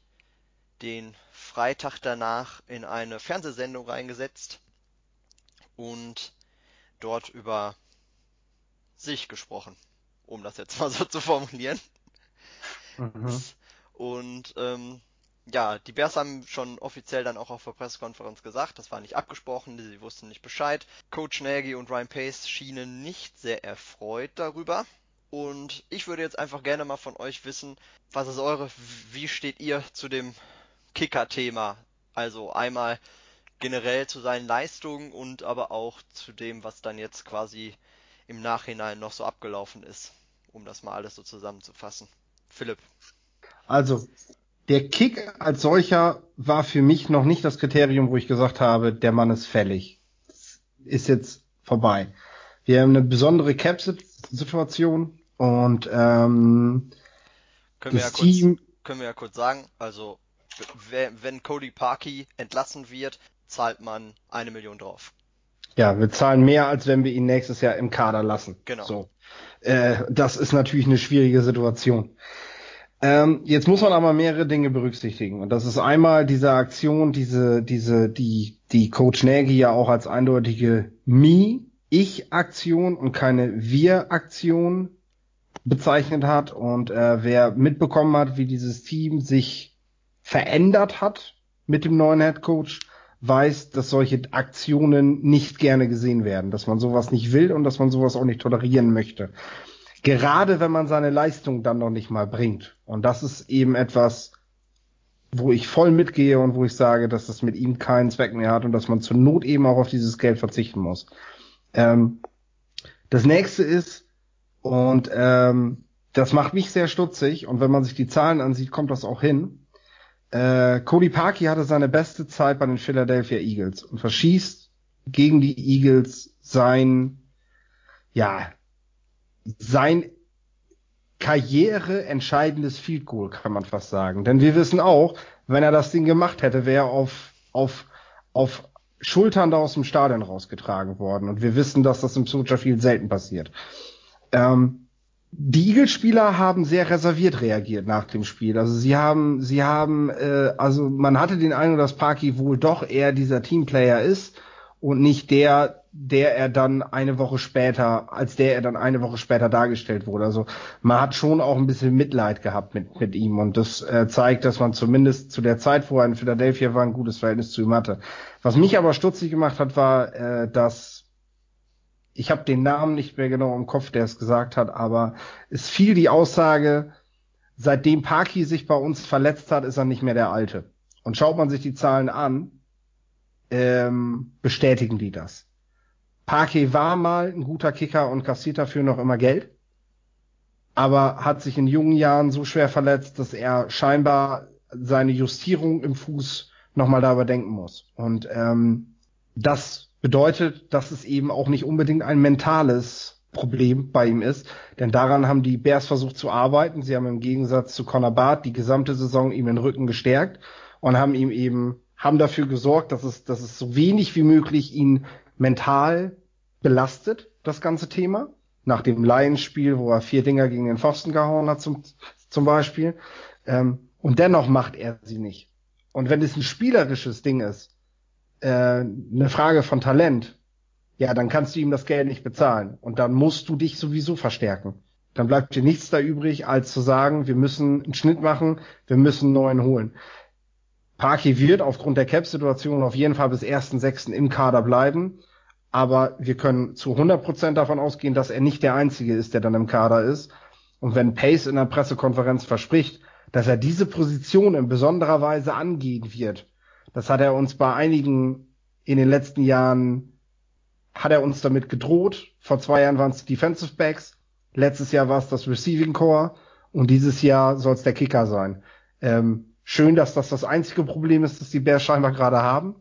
den Freitag danach in eine Fernsehsendung reingesetzt und dort über sich gesprochen, um das jetzt mal so zu formulieren. Mhm. Und ähm, ja, die Bears haben schon offiziell dann auch auf der Pressekonferenz gesagt, das war nicht abgesprochen, sie wussten nicht Bescheid. Coach Nagy und Ryan Pace schienen nicht sehr erfreut darüber. Und ich würde jetzt einfach gerne mal von euch wissen, was ist eure, wie steht ihr zu dem Kicker-Thema? Also einmal generell zu seinen Leistungen und aber auch zu dem, was dann jetzt quasi im Nachhinein noch so abgelaufen ist, um das mal alles so zusammenzufassen. Philipp. Also, der Kick als solcher war für mich noch nicht das Kriterium, wo ich gesagt habe, der Mann ist fällig. Ist jetzt vorbei. Wir haben eine besondere Cap-Situation und ähm, können, wir ja Team kurz, können wir ja kurz sagen, also wenn Cody Parkey entlassen wird, zahlt man eine Million drauf. Ja, wir zahlen mehr, als wenn wir ihn nächstes Jahr im Kader lassen. Genau. So. Äh, das ist natürlich eine schwierige Situation. Ähm, jetzt muss man aber mehrere Dinge berücksichtigen. Und das ist einmal diese Aktion, diese, diese, die, die Coach Nagy ja auch als eindeutige Me, Ich-Aktion und keine Wir-Aktion bezeichnet hat. Und äh, wer mitbekommen hat, wie dieses Team sich verändert hat mit dem neuen Head Coach, weiß, dass solche Aktionen nicht gerne gesehen werden, dass man sowas nicht will und dass man sowas auch nicht tolerieren möchte. Gerade wenn man seine Leistung dann noch nicht mal bringt. Und das ist eben etwas, wo ich voll mitgehe und wo ich sage, dass das mit ihm keinen Zweck mehr hat und dass man zur Not eben auch auf dieses Geld verzichten muss. Ähm, das nächste ist, und ähm, das macht mich sehr stutzig, und wenn man sich die Zahlen ansieht, kommt das auch hin. Äh, Cody Parkey hatte seine beste Zeit bei den Philadelphia Eagles und verschießt gegen die Eagles sein, ja, sein Karriere entscheidendes Field Goal, kann man fast sagen. Denn wir wissen auch, wenn er das Ding gemacht hätte, wäre er auf, auf, auf Schultern da aus dem Stadion rausgetragen worden. Und wir wissen, dass das im Soldier Field selten passiert. Ähm, die Eagles-Spieler haben sehr reserviert reagiert nach dem Spiel. Also sie haben, sie haben, äh, also man hatte den Eindruck, dass Parky wohl doch eher dieser Teamplayer ist und nicht der, der er dann eine Woche später, als der er dann eine Woche später dargestellt wurde. Also man hat schon auch ein bisschen Mitleid gehabt mit, mit ihm und das äh, zeigt, dass man zumindest zu der Zeit, wo er in Philadelphia war, ein gutes Verhältnis zu ihm hatte. Was mich aber stutzig gemacht hat, war, äh, dass ich habe den Namen nicht mehr genau im Kopf, der es gesagt hat, aber es fiel die Aussage, seitdem Parky sich bei uns verletzt hat, ist er nicht mehr der Alte. Und schaut man sich die Zahlen an, ähm, bestätigen die das. Parquet war mal ein guter Kicker und kassiert dafür noch immer Geld, aber hat sich in jungen Jahren so schwer verletzt, dass er scheinbar seine Justierung im Fuß nochmal darüber denken muss. Und ähm, das bedeutet, dass es eben auch nicht unbedingt ein mentales Problem bei ihm ist, denn daran haben die Bears versucht zu arbeiten. Sie haben im Gegensatz zu Connor Barth die gesamte Saison ihm den Rücken gestärkt und haben ihm eben haben dafür gesorgt, dass es, dass es so wenig wie möglich ihn mental belastet, das ganze Thema. Nach dem Lions-Spiel, wo er vier Dinger gegen den Pfosten gehauen hat, zum, zum Beispiel. Ähm, und dennoch macht er sie nicht. Und wenn es ein spielerisches Ding ist, äh, eine Frage von Talent, ja, dann kannst du ihm das Geld nicht bezahlen. Und dann musst du dich sowieso verstärken. Dann bleibt dir nichts da übrig, als zu sagen, wir müssen einen Schnitt machen, wir müssen einen neuen holen. Parky wird aufgrund der Cap-Situation auf jeden Fall bis 1.6. im Kader bleiben. Aber wir können zu 100% davon ausgehen, dass er nicht der Einzige ist, der dann im Kader ist. Und wenn Pace in der Pressekonferenz verspricht, dass er diese Position in besonderer Weise angehen wird, das hat er uns bei einigen in den letzten Jahren, hat er uns damit gedroht. Vor zwei Jahren waren es Defensive Backs, letztes Jahr war es das Receiving Core und dieses Jahr soll es der Kicker sein. Ähm, Schön, dass das das einzige Problem ist, das die Bears scheinbar gerade haben.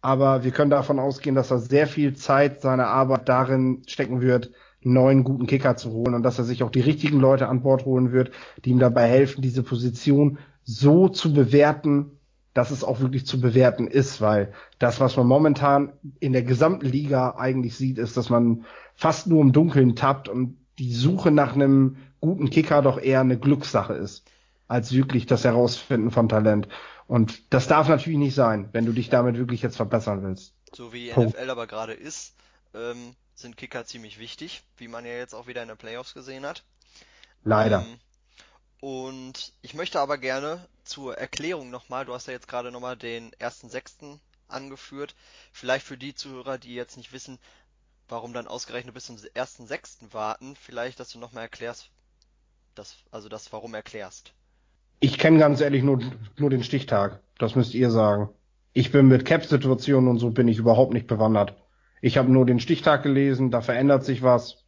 Aber wir können davon ausgehen, dass er sehr viel Zeit seiner Arbeit darin stecken wird, neuen guten Kicker zu holen und dass er sich auch die richtigen Leute an Bord holen wird, die ihm dabei helfen, diese Position so zu bewerten, dass es auch wirklich zu bewerten ist, weil das, was man momentan in der gesamten Liga eigentlich sieht, ist, dass man fast nur im Dunkeln tappt und die Suche nach einem guten Kicker doch eher eine Glückssache ist als wirklich das Herausfinden von Talent. Und das darf natürlich nicht sein, wenn du dich damit wirklich jetzt verbessern willst. So wie die Punkt. NFL aber gerade ist, ähm, sind Kicker ziemlich wichtig, wie man ja jetzt auch wieder in den Playoffs gesehen hat. Leider. Ähm, und ich möchte aber gerne zur Erklärung nochmal, du hast ja jetzt gerade nochmal den ersten Sechsten angeführt, vielleicht für die Zuhörer, die jetzt nicht wissen, warum dann ausgerechnet bis zum ersten Sechsten warten, vielleicht, dass du nochmal erklärst, das, also das Warum erklärst. Ich kenne ganz ehrlich nur, nur den Stichtag. Das müsst ihr sagen. Ich bin mit Cap-Situationen und so bin ich überhaupt nicht bewandert. Ich habe nur den Stichtag gelesen, da verändert sich was.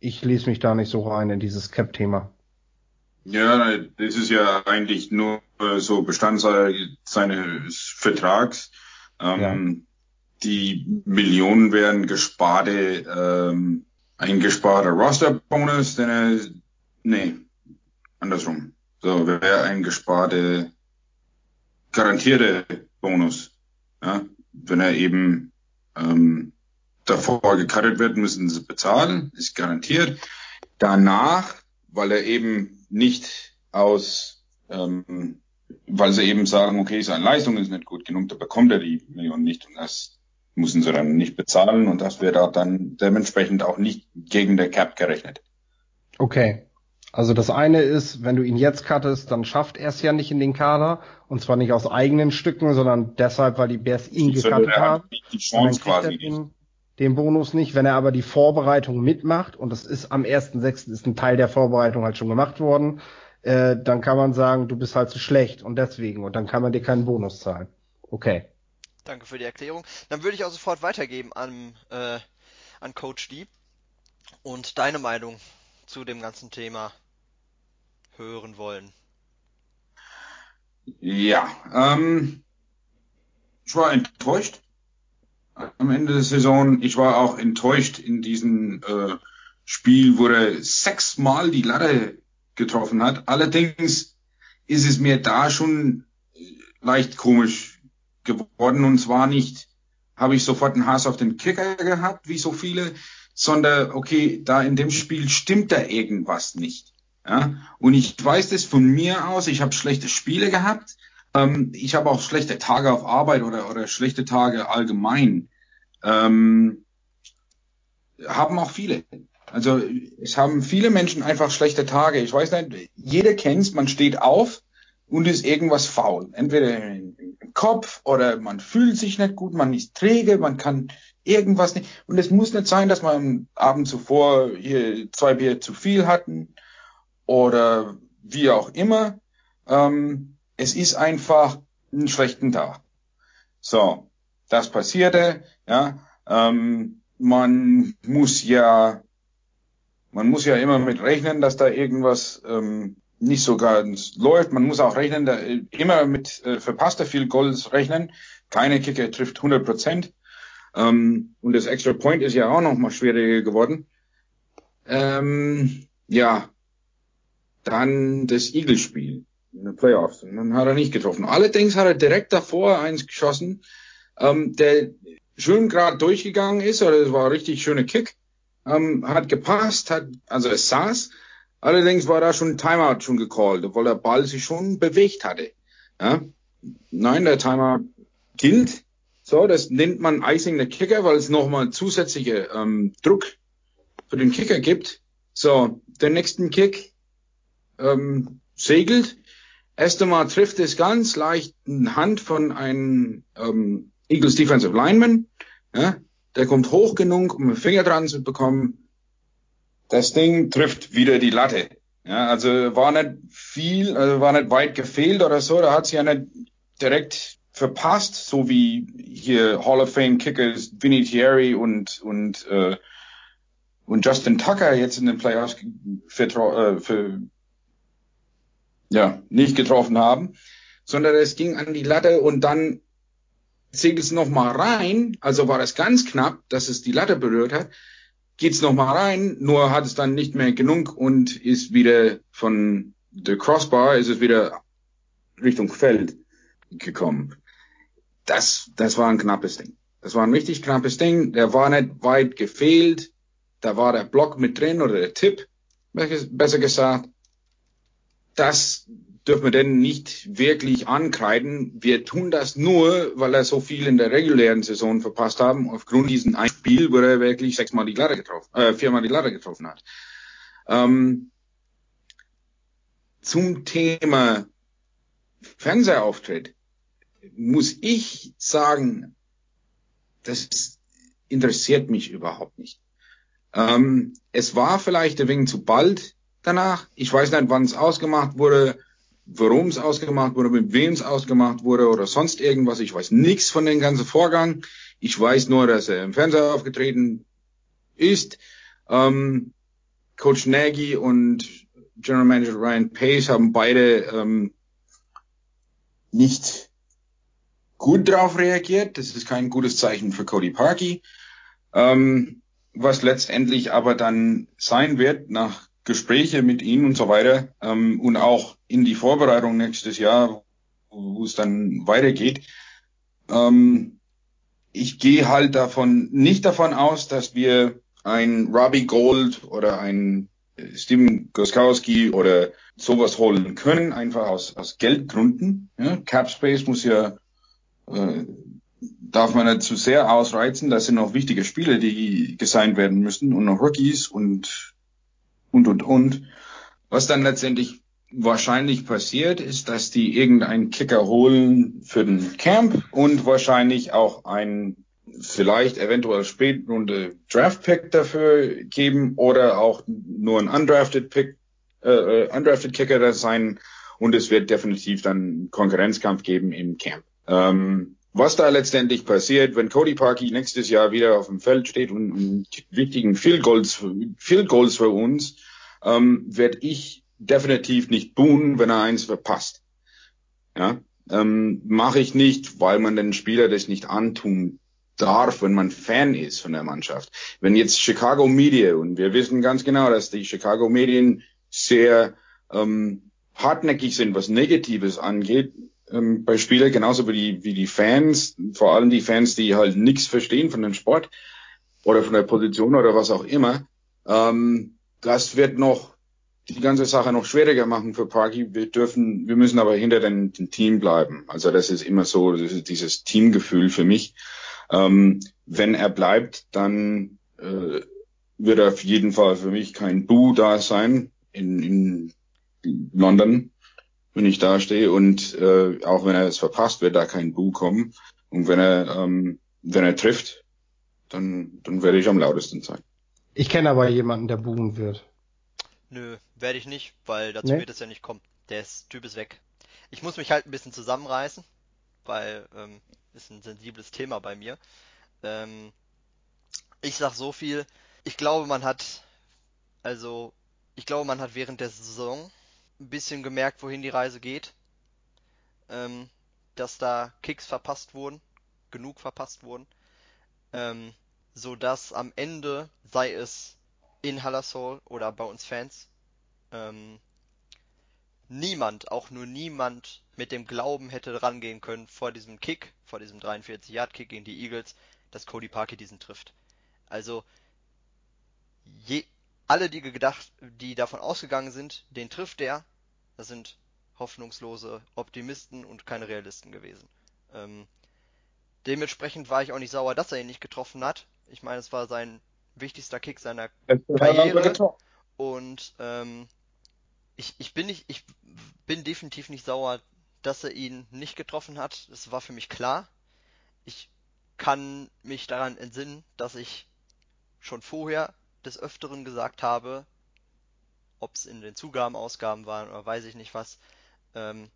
Ich lese mich da nicht so rein in dieses Cap-Thema. Ja, das ist ja eigentlich nur so Bestandteil seines Vertrags. Ähm, ja. Die Millionen werden gesparte, ähm, eingesparter Roster-Bonus, denn er, nee, andersrum. So wäre ein gesparte garantierte Bonus. Ja? Wenn er eben ähm, davor gecuttet wird, müssen sie bezahlen, ist garantiert. Danach, weil er eben nicht aus, ähm, weil sie eben sagen, okay, seine Leistung ist nicht gut genug, da bekommt er die Million nicht und das müssen sie dann nicht bezahlen und das wird auch dann dementsprechend auch nicht gegen der Cap gerechnet. Okay. Also das eine ist, wenn du ihn jetzt cuttest, dann schafft er es ja nicht in den Kader. Und zwar nicht aus eigenen Stücken, sondern deshalb, weil die Bears ihn gecuttet haben. Die Chance quasi den, den Bonus nicht. Wenn er aber die Vorbereitung mitmacht, und das ist am 1.6. ist ein Teil der Vorbereitung halt schon gemacht worden, äh, dann kann man sagen, du bist halt zu schlecht und deswegen. Und dann kann man dir keinen Bonus zahlen. Okay. Danke für die Erklärung. Dann würde ich auch sofort weitergeben an, äh, an Coach D. Und deine Meinung zu dem ganzen Thema hören wollen. Ja, ähm, ich war enttäuscht am Ende der Saison. Ich war auch enttäuscht in diesem äh, Spiel, wo er sechsmal die Latte getroffen hat. Allerdings ist es mir da schon leicht komisch geworden und zwar nicht, habe ich sofort einen Hass auf den Kicker gehabt, wie so viele, sondern okay, da in dem Spiel stimmt da irgendwas nicht. Ja? Und ich weiß das von mir aus, ich habe schlechte Spiele gehabt, ähm, ich habe auch schlechte Tage auf Arbeit oder, oder schlechte Tage allgemein. Ähm, haben auch viele. Also es haben viele Menschen einfach schlechte Tage. Ich weiß nicht, jeder kennt's, man steht auf und ist irgendwas faul. Entweder im, Kopf oder man fühlt sich nicht gut, man ist träge, man kann irgendwas nicht. Und es muss nicht sein, dass man am Abend zuvor hier zwei Bier zu viel hatten oder wie auch immer. Ähm, es ist einfach ein schlechten Tag. So, das passierte, ja. Ähm, man muss ja, man muss ja immer mit rechnen, dass da irgendwas ähm, nicht so ganz läuft. Man muss auch rechnen, da, immer mit äh, verpasster viel Goals rechnen. Keine Kicker trifft 100 Prozent. Ähm, und das Extra Point ist ja auch noch mal schwieriger geworden. Ähm, ja, dann das Eagles-Spiel in den Playoffs. Und dann hat er nicht getroffen. Allerdings hat er direkt davor eins geschossen, ähm, der schön gerade durchgegangen ist, oder es war ein richtig schöner Kick, ähm, hat gepasst, hat, also es saß. Allerdings war da schon ein Timeout schon gecallt, weil der Ball sich schon bewegt hatte. Ja? Nein, der Timeout gilt. So, das nennt man Icing the Kicker, weil es nochmal zusätzliche ähm, Druck für den Kicker gibt. So, der nächsten Kick ähm, segelt. Erst einmal trifft es ganz leicht eine Hand von einem ähm, Eagles Defensive Lineman. Ja, der kommt hoch genug, um einen Finger dran zu bekommen. Das Ding trifft wieder die Latte. Ja, also war nicht viel, also war nicht weit gefehlt oder so. Da hat sie ja nicht direkt verpasst, so wie hier Hall of Fame Kickers Vinny Thierry und und äh, und Justin Tucker jetzt in den Playoffs für, äh, für ja, nicht getroffen haben, sondern es ging an die Latte und dann zählt es nochmal rein, also war es ganz knapp, dass es die Latte berührt hat, geht's nochmal rein, nur hat es dann nicht mehr genug und ist wieder von der Crossbar, ist es wieder Richtung Feld gekommen. Das, das war ein knappes Ding. Das war ein richtig knappes Ding. Der war nicht weit gefehlt. Da war der Block mit drin oder der Tipp, besser gesagt das dürfen wir denn nicht wirklich ankreiden. Wir tun das nur, weil er so viel in der regulären Saison verpasst haben, aufgrund diesen ein Spiel, wo er wirklich sechsmal die Latte getroffen, äh, viermal die Latte getroffen hat. Ähm, zum Thema Fernsehauftritt muss ich sagen, das interessiert mich überhaupt nicht. Ähm, es war vielleicht ein wenig zu bald, danach. Ich weiß nicht, wann es ausgemacht wurde, warum es ausgemacht wurde, mit wem es ausgemacht wurde oder sonst irgendwas. Ich weiß nichts von dem ganzen Vorgang. Ich weiß nur, dass er im Fernseher aufgetreten ist. Ähm, Coach Nagy und General Manager Ryan Pace haben beide ähm, nicht gut drauf reagiert. Das ist kein gutes Zeichen für Cody Parkey. Ähm, was letztendlich aber dann sein wird, nach Gespräche mit ihnen und so weiter ähm, und auch in die Vorbereitung nächstes Jahr, wo es dann weitergeht, ähm, ich gehe halt davon, nicht davon aus, dass wir ein Robbie Gold oder ein äh, Steven Goskowski oder sowas holen können, einfach aus, aus Geldgründen. Ja, Cap Space muss ja, äh, darf man nicht zu sehr ausreizen. Das sind noch wichtige Spiele, die gesigned werden müssen und noch Rookies und, und, und, und. Was dann letztendlich wahrscheinlich passiert, ist, dass die irgendeinen Kicker holen für den Camp und wahrscheinlich auch einen vielleicht eventuell Spätrunde Draft Pick dafür geben oder auch nur ein undrafted Pick, äh, äh, undrafted Kicker das sein und es wird definitiv dann Konkurrenzkampf geben im Camp. Ähm, was da letztendlich passiert, wenn Cody Parkey nächstes Jahr wieder auf dem Feld steht und, und wichtigen Field Goals, Field Goals für uns, ähm, werde ich definitiv nicht buhen, wenn er eins verpasst. Ja, ähm, mache ich nicht, weil man den Spieler das nicht antun darf, wenn man Fan ist von der Mannschaft. Wenn jetzt Chicago Media, und wir wissen ganz genau, dass die Chicago Medien sehr ähm, hartnäckig sind, was Negatives angeht, ähm, bei Spielern, genauso wie die, wie die Fans, vor allem die Fans, die halt nichts verstehen von dem Sport oder von der Position oder was auch immer, ähm, das wird noch die ganze Sache noch schwieriger machen für Parky. Wir dürfen, wir müssen aber hinter dem, dem Team bleiben. Also das ist immer so, das ist dieses Teamgefühl für mich. Ähm, wenn er bleibt, dann äh, wird auf jeden Fall für mich kein Boo da sein in, in London, wenn ich da stehe. Und äh, auch wenn er es verpasst, wird da kein Boo kommen. Und wenn er, ähm, wenn er trifft, dann, dann werde ich am lautesten sein. Ich kenne aber jemanden, der buhen wird. Nö, werde ich nicht, weil dazu nee? wird es ja nicht kommen. Der ist, Typ ist weg. Ich muss mich halt ein bisschen zusammenreißen, weil ähm, ist ein sensibles Thema bei mir. Ähm, ich sag so viel. Ich glaube, man hat, also, ich glaube, man hat während der Saison ein bisschen gemerkt, wohin die Reise geht. Ähm, dass da Kicks verpasst wurden, genug verpasst wurden, ähm, so dass am Ende, sei es in Hallersol oder bei uns Fans, ähm, niemand, auch nur niemand mit dem Glauben hätte rangehen können vor diesem Kick, vor diesem 43-Yard-Kick gegen die Eagles, dass Cody Parkey diesen trifft. Also je, alle, die gedacht, die davon ausgegangen sind, den trifft der, das sind hoffnungslose Optimisten und keine Realisten gewesen. Ähm, dementsprechend war ich auch nicht sauer, dass er ihn nicht getroffen hat. Ich meine, es war sein wichtigster Kick seiner Karriere. Und ähm, ich, ich bin nicht, ich bin definitiv nicht sauer, dass er ihn nicht getroffen hat. Das war für mich klar. Ich kann mich daran entsinnen, dass ich schon vorher des Öfteren gesagt habe, ob es in den Zugabenausgaben waren oder weiß ich nicht was, ähm,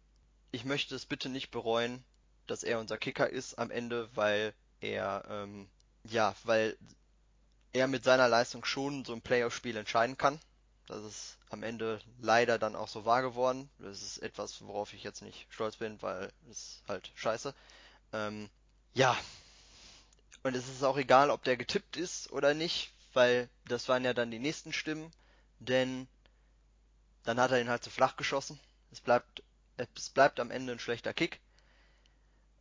ich möchte es bitte nicht bereuen, dass er unser Kicker ist am Ende, weil er, ähm, ja, weil er mit seiner Leistung schon so ein Playoff-Spiel entscheiden kann. Das ist am Ende leider dann auch so wahr geworden. Das ist etwas, worauf ich jetzt nicht stolz bin, weil es halt scheiße. Ähm, ja. Und es ist auch egal, ob der getippt ist oder nicht, weil das waren ja dann die nächsten Stimmen, denn dann hat er ihn halt zu flach geschossen. Es bleibt, es bleibt am Ende ein schlechter Kick.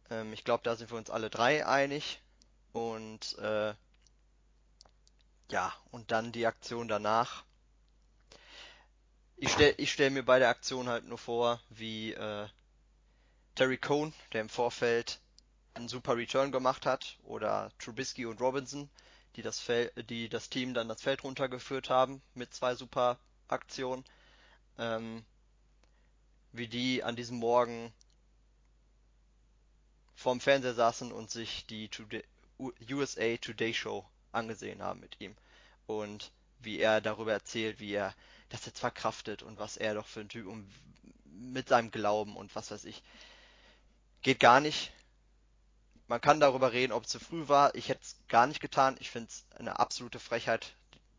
Ähm, ich glaube, da sind wir uns alle drei einig. Und äh, ja, und dann die Aktion danach. Ich stelle ich stell mir bei der Aktion halt nur vor, wie äh, Terry Cohn, der im Vorfeld einen super Return gemacht hat, oder Trubisky und Robinson, die das, Fel die das Team dann das Feld runtergeführt haben mit zwei super Aktionen, ähm, wie die an diesem Morgen vorm Fernseher saßen und sich die USA Today Show angesehen haben mit ihm. Und wie er darüber erzählt, wie er das jetzt verkraftet und was er doch für ein Typ um, mit seinem Glauben und was weiß ich. Geht gar nicht. Man kann darüber reden, ob es zu früh war. Ich hätte es gar nicht getan. Ich finde es eine absolute Frechheit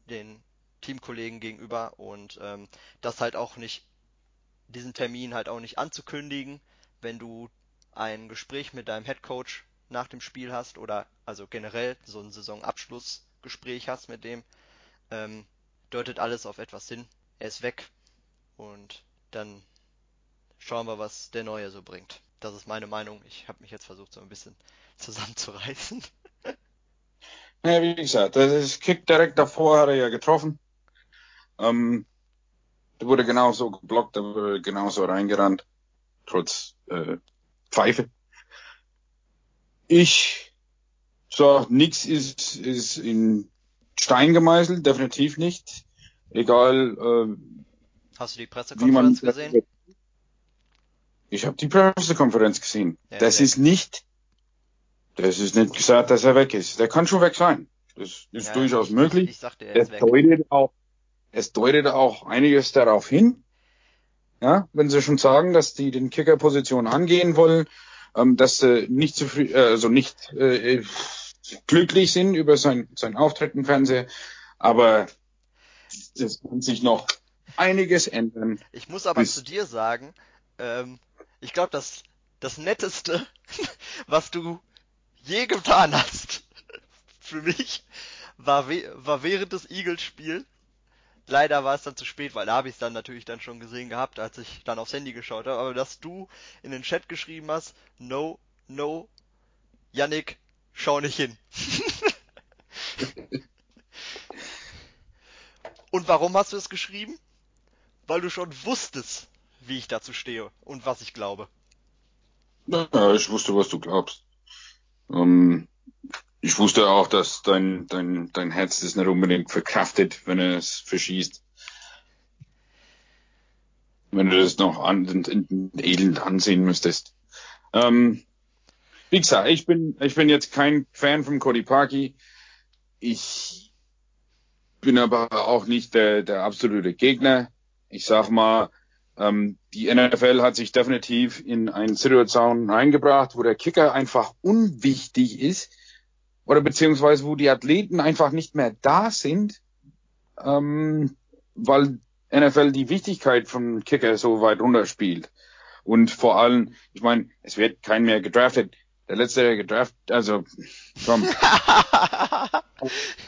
den Teamkollegen gegenüber und ähm, das halt auch nicht, diesen Termin halt auch nicht anzukündigen, wenn du ein Gespräch mit deinem Headcoach nach dem Spiel hast oder also generell so ein Saisonabschlussgespräch hast mit dem, ähm, deutet alles auf etwas hin er ist weg und dann schauen wir, was der Neue so bringt. das ist meine Meinung. Ich habe mich jetzt versucht, so ein bisschen zusammenzureißen. Ja, wie gesagt, das Kick direkt davor hat er ja getroffen. Ähm, der wurde genauso geblockt, der wurde genauso reingerannt, trotz äh, Pfeife. Ich sag, nix ist, ist in Stein gemeißelt, definitiv nicht. Egal. Äh, Hast du die Pressekonferenz gesehen? Ich habe die Pressekonferenz gesehen. Ja, das ist nicht, das ist nicht gesagt, dass er weg ist. Der kann schon weg sein. Das ist ja, durchaus ich, möglich. Ich sagte, er ist es deutet auch, es deutet auch einiges darauf hin. Ja, wenn sie schon sagen, dass die den Kicker-Position angehen wollen, ähm, dass sie nicht zufrieden, äh, also nicht äh, glücklich sind über sein, sein Auftritt im Fernsehen, aber es kann sich noch einiges ändern. Ich muss aber zu dir sagen, ähm, ich glaube, das, das Netteste, was du je getan hast, für mich, war, war während des Eagles-Spiels. Leider war es dann zu spät, weil da habe ich es dann natürlich dann schon gesehen gehabt, als ich dann aufs Handy geschaut habe. Aber dass du in den Chat geschrieben hast, no, no, Yannick, schau nicht hin. Und warum hast du es geschrieben? Weil du schon wusstest, wie ich dazu stehe und was ich glaube. Ja, ich wusste, was du glaubst. Ähm, ich wusste auch, dass dein, dein, dein Herz das nicht unbedingt verkraftet, wenn er es verschießt. Wenn du das noch an, in, elend ansehen müsstest. Ähm, wie gesagt, ich bin, ich bin jetzt kein Fan von Cody Parkey. Ich bin aber auch nicht der, der absolute Gegner. Ich sag mal, ähm, die NFL hat sich definitiv in einen Situation reingebracht, wo der Kicker einfach unwichtig ist oder beziehungsweise wo die Athleten einfach nicht mehr da sind, ähm, weil NFL die Wichtigkeit von Kicker so weit runterspielt. Und vor allem, ich meine, es wird kein mehr gedraftet. Der letzte, der gedraftet, also komm.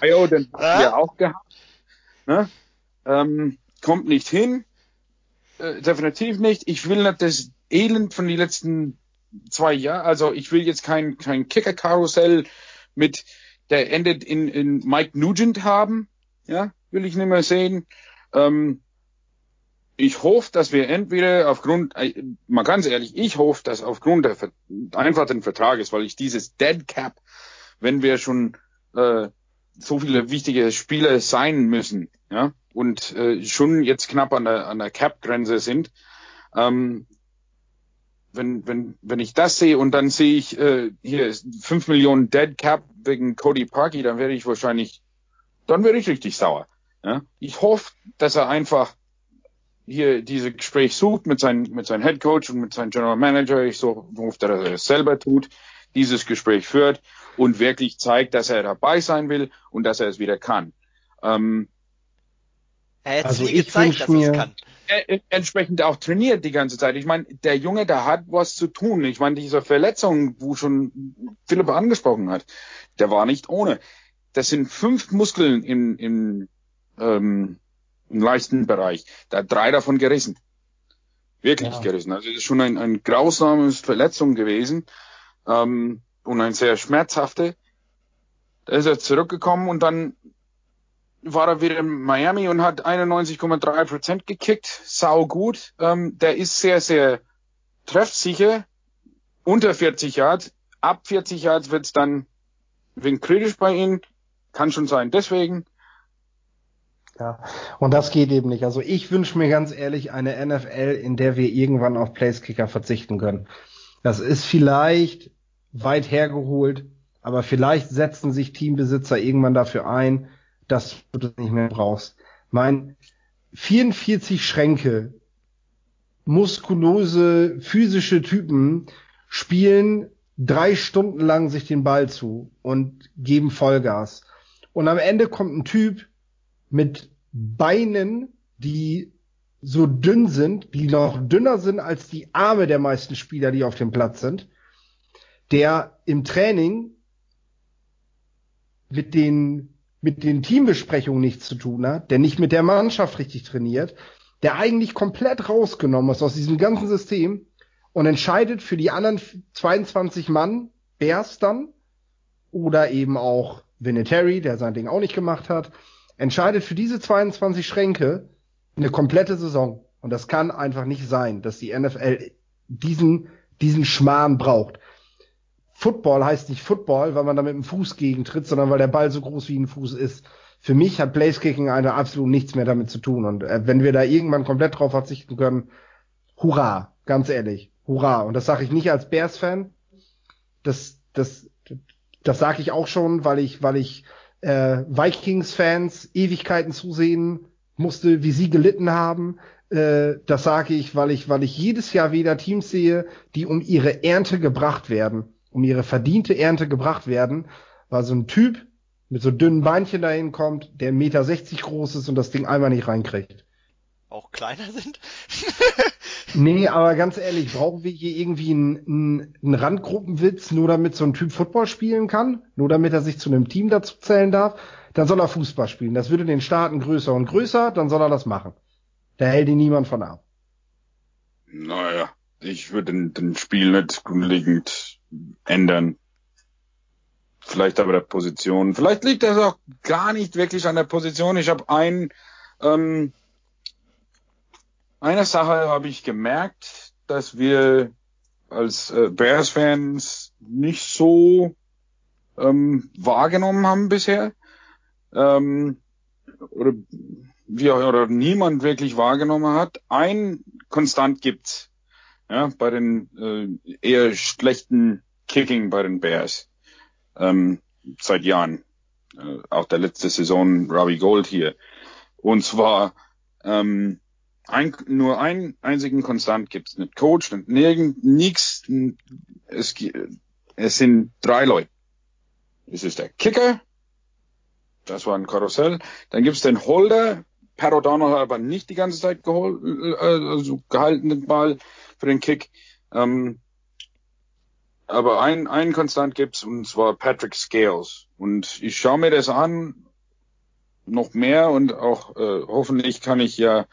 Ohio, den haben wir auch gehabt. Ne? Ähm, kommt nicht hin. Äh, definitiv nicht. Ich will nicht das Elend von den letzten zwei Jahren, also ich will jetzt kein, kein Kicker-Karussell mit, der endet in, in Mike Nugent haben. Ja, will ich nicht mehr sehen. Ähm, ich hoffe, dass wir entweder aufgrund, äh, mal ganz ehrlich, ich hoffe, dass aufgrund der einfach den Vertrages, weil ich dieses Dead Cap, wenn wir schon äh, so viele wichtige Spieler sein müssen, ja, und äh, schon jetzt knapp an der, an der Cap-Grenze sind. Ähm, wenn, wenn, wenn ich das sehe und dann sehe ich äh, hier 5 Millionen Dead Cap wegen Cody Parkey, dann werde ich wahrscheinlich, dann werde ich richtig sauer. Ja? Ich hoffe, dass er einfach hier diese Gespräch sucht mit seinem mit seinem Head Coach und mit seinem General Manager. Ich so hoffe, dass er es selber tut, dieses Gespräch führt und wirklich zeigt, dass er dabei sein will und dass er es wieder kann. Ähm, er hat also nie gezeigt, dass mir, es kann. Er, entsprechend auch trainiert die ganze Zeit. Ich meine, der Junge, der hat was zu tun. Ich meine, diese Verletzung, wo schon Philipp angesprochen hat, der war nicht ohne. Das sind fünf Muskeln im, im, ähm, im Leistenbereich. Da hat drei davon gerissen. Wirklich ja. gerissen. Also das ist schon ein, ein grausames Verletzung gewesen ähm, und ein sehr schmerzhafte. Da ist er zurückgekommen und dann war er wieder in Miami und hat 91,3 Prozent gekickt. Sau gut. Ähm, der ist sehr, sehr treffsicher. Unter 40 Yards. Ab 40 Yards wird's dann wenig kritisch bei ihm. Kann schon sein. Deswegen. Ja, und das geht eben nicht. Also ich wünsche mir ganz ehrlich eine NFL, in der wir irgendwann auf Placekicker verzichten können. Das ist vielleicht weit hergeholt, aber vielleicht setzen sich Teambesitzer irgendwann dafür ein, dass du das nicht mehr brauchst. Mein 44 Schränke, muskulose, physische Typen spielen drei Stunden lang sich den Ball zu und geben Vollgas. Und am Ende kommt ein Typ mit Beinen, die so dünn sind, die noch dünner sind als die Arme der meisten Spieler, die auf dem Platz sind, der im Training mit den mit den Teambesprechungen nichts zu tun hat, der nicht mit der Mannschaft richtig trainiert, der eigentlich komplett rausgenommen ist aus diesem ganzen System und entscheidet für die anderen 22 Mann Bears dann oder eben auch Vinatieri, der sein Ding auch nicht gemacht hat, entscheidet für diese 22 Schränke eine komplette Saison. Und das kann einfach nicht sein, dass die NFL diesen, diesen Schmarrn braucht. Football heißt nicht Football, weil man da mit dem Fuß gegentritt, sondern weil der Ball so groß wie ein Fuß ist. Für mich hat Placekicking einfach absolut nichts mehr damit zu tun. Und äh, wenn wir da irgendwann komplett drauf verzichten können, hurra, ganz ehrlich, hurra. Und das sage ich nicht als Bears-Fan. Das, das, das sage ich auch schon, weil ich, weil ich äh, Vikings-Fans Ewigkeiten zusehen musste, wie sie gelitten haben. Äh, das sage ich, weil ich, weil ich jedes Jahr wieder Teams sehe, die um ihre Ernte gebracht werden um ihre verdiente Ernte gebracht werden, weil so ein Typ mit so dünnen Beinchen dahin kommt, der 1,60 Meter groß ist und das Ding einmal nicht reinkriegt. Auch kleiner sind? nee, aber ganz ehrlich, brauchen wir hier irgendwie einen, einen, Randgruppenwitz, nur damit so ein Typ Football spielen kann? Nur damit er sich zu einem Team dazu zählen darf? Dann soll er Fußball spielen. Das würde den Staaten größer und größer, dann soll er das machen. Da hält ihn niemand von ab. Naja, ich würde den, den Spiel nicht grundlegend ändern. Vielleicht aber der Position. Vielleicht liegt das auch gar nicht wirklich an der Position. Ich habe ein, ähm, eine Sache habe ich gemerkt, dass wir als äh, Bears-Fans nicht so ähm, wahrgenommen haben bisher. Ähm, oder wie auch, oder niemand wirklich wahrgenommen hat. Ein Konstant gibt's ja, bei den äh, eher schlechten Kicking bei den Bears ähm, seit Jahren. Äh, auch der letzte Saison Robbie Gold hier. Und zwar ähm, ein, nur einen einzigen Konstant gibt's nicht Coach, nicht nirgend, nix. Es, es sind drei Leute. Es ist der Kicker, das war ein Karussell. Dann gibt's den Holder, Pat O'Donnell hat aber nicht die ganze Zeit gehol, äh, also gehalten den Ball für den Kick. Ähm, aber ein, einen Konstant gibt's und zwar Patrick Scales. Und ich schaue mir das an, noch mehr und auch äh, hoffentlich kann ich ja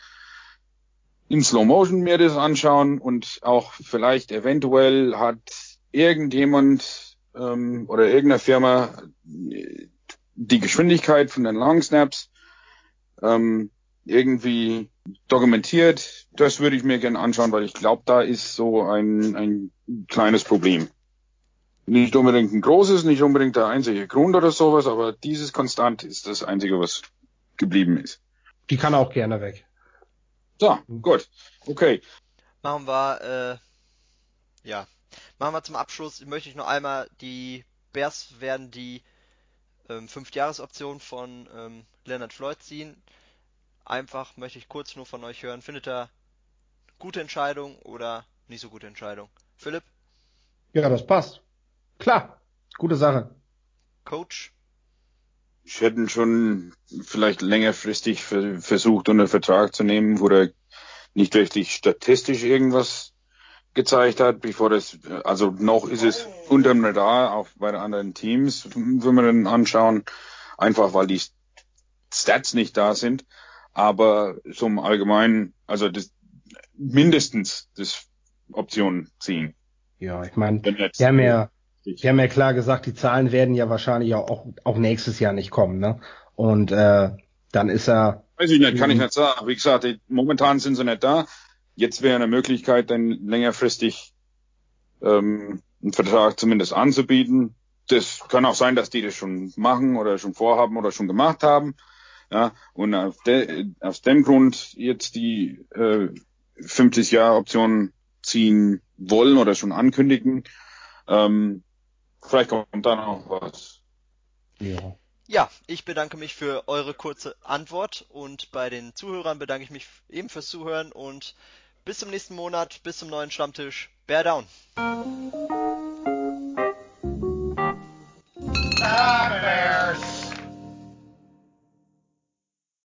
in Slow Motion mir das anschauen und auch vielleicht eventuell hat irgendjemand ähm, oder irgendeine Firma die Geschwindigkeit von den Long Snaps ähm, irgendwie dokumentiert. Das würde ich mir gerne anschauen, weil ich glaube, da ist so ein, ein kleines Problem. Nicht unbedingt ein großes, nicht unbedingt der einzige Grund oder sowas, aber dieses Konstant ist das Einzige, was geblieben ist. Die kann auch gerne weg. So, gut. Okay. Machen wir, äh, ja. Machen wir zum Abschluss, möchte ich noch einmal, die Bears werden die ähm, Fünf-Jahres-Option von ähm, Leonard Floyd ziehen einfach möchte ich kurz nur von euch hören. Findet ihr gute Entscheidung oder nicht so gute Entscheidung? Philipp? Ja, das passt. Klar, gute Sache. Coach? Ich hätte ihn schon vielleicht längerfristig versucht, unter Vertrag zu nehmen, wo er nicht wirklich statistisch irgendwas gezeigt hat, bevor das, also noch ist es unterm Radar, auch bei den anderen Teams, wenn wir den anschauen, einfach weil die Stats nicht da sind aber im Allgemeinen, also das, mindestens das Option ziehen. Ja, ich meine, wir haben ja, wir haben ja klar gesagt, die Zahlen werden ja wahrscheinlich auch, auch nächstes Jahr nicht kommen, ne? Und äh, dann ist er. Weiß ich nicht, kann ich nicht sagen. Wie gesagt, momentan sind sie nicht da. Jetzt wäre eine Möglichkeit, dann längerfristig ähm, einen Vertrag zumindest anzubieten. Das kann auch sein, dass die das schon machen oder schon vorhaben oder schon gemacht haben. Ja, und auf de, aus dem Grund jetzt die äh, 50 Jahre Option ziehen wollen oder schon ankündigen. Ähm, vielleicht kommt da noch was. Ja. Ja, ich bedanke mich für eure kurze Antwort und bei den Zuhörern bedanke ich mich eben fürs Zuhören und bis zum nächsten Monat, bis zum neuen Stammtisch. Bear down.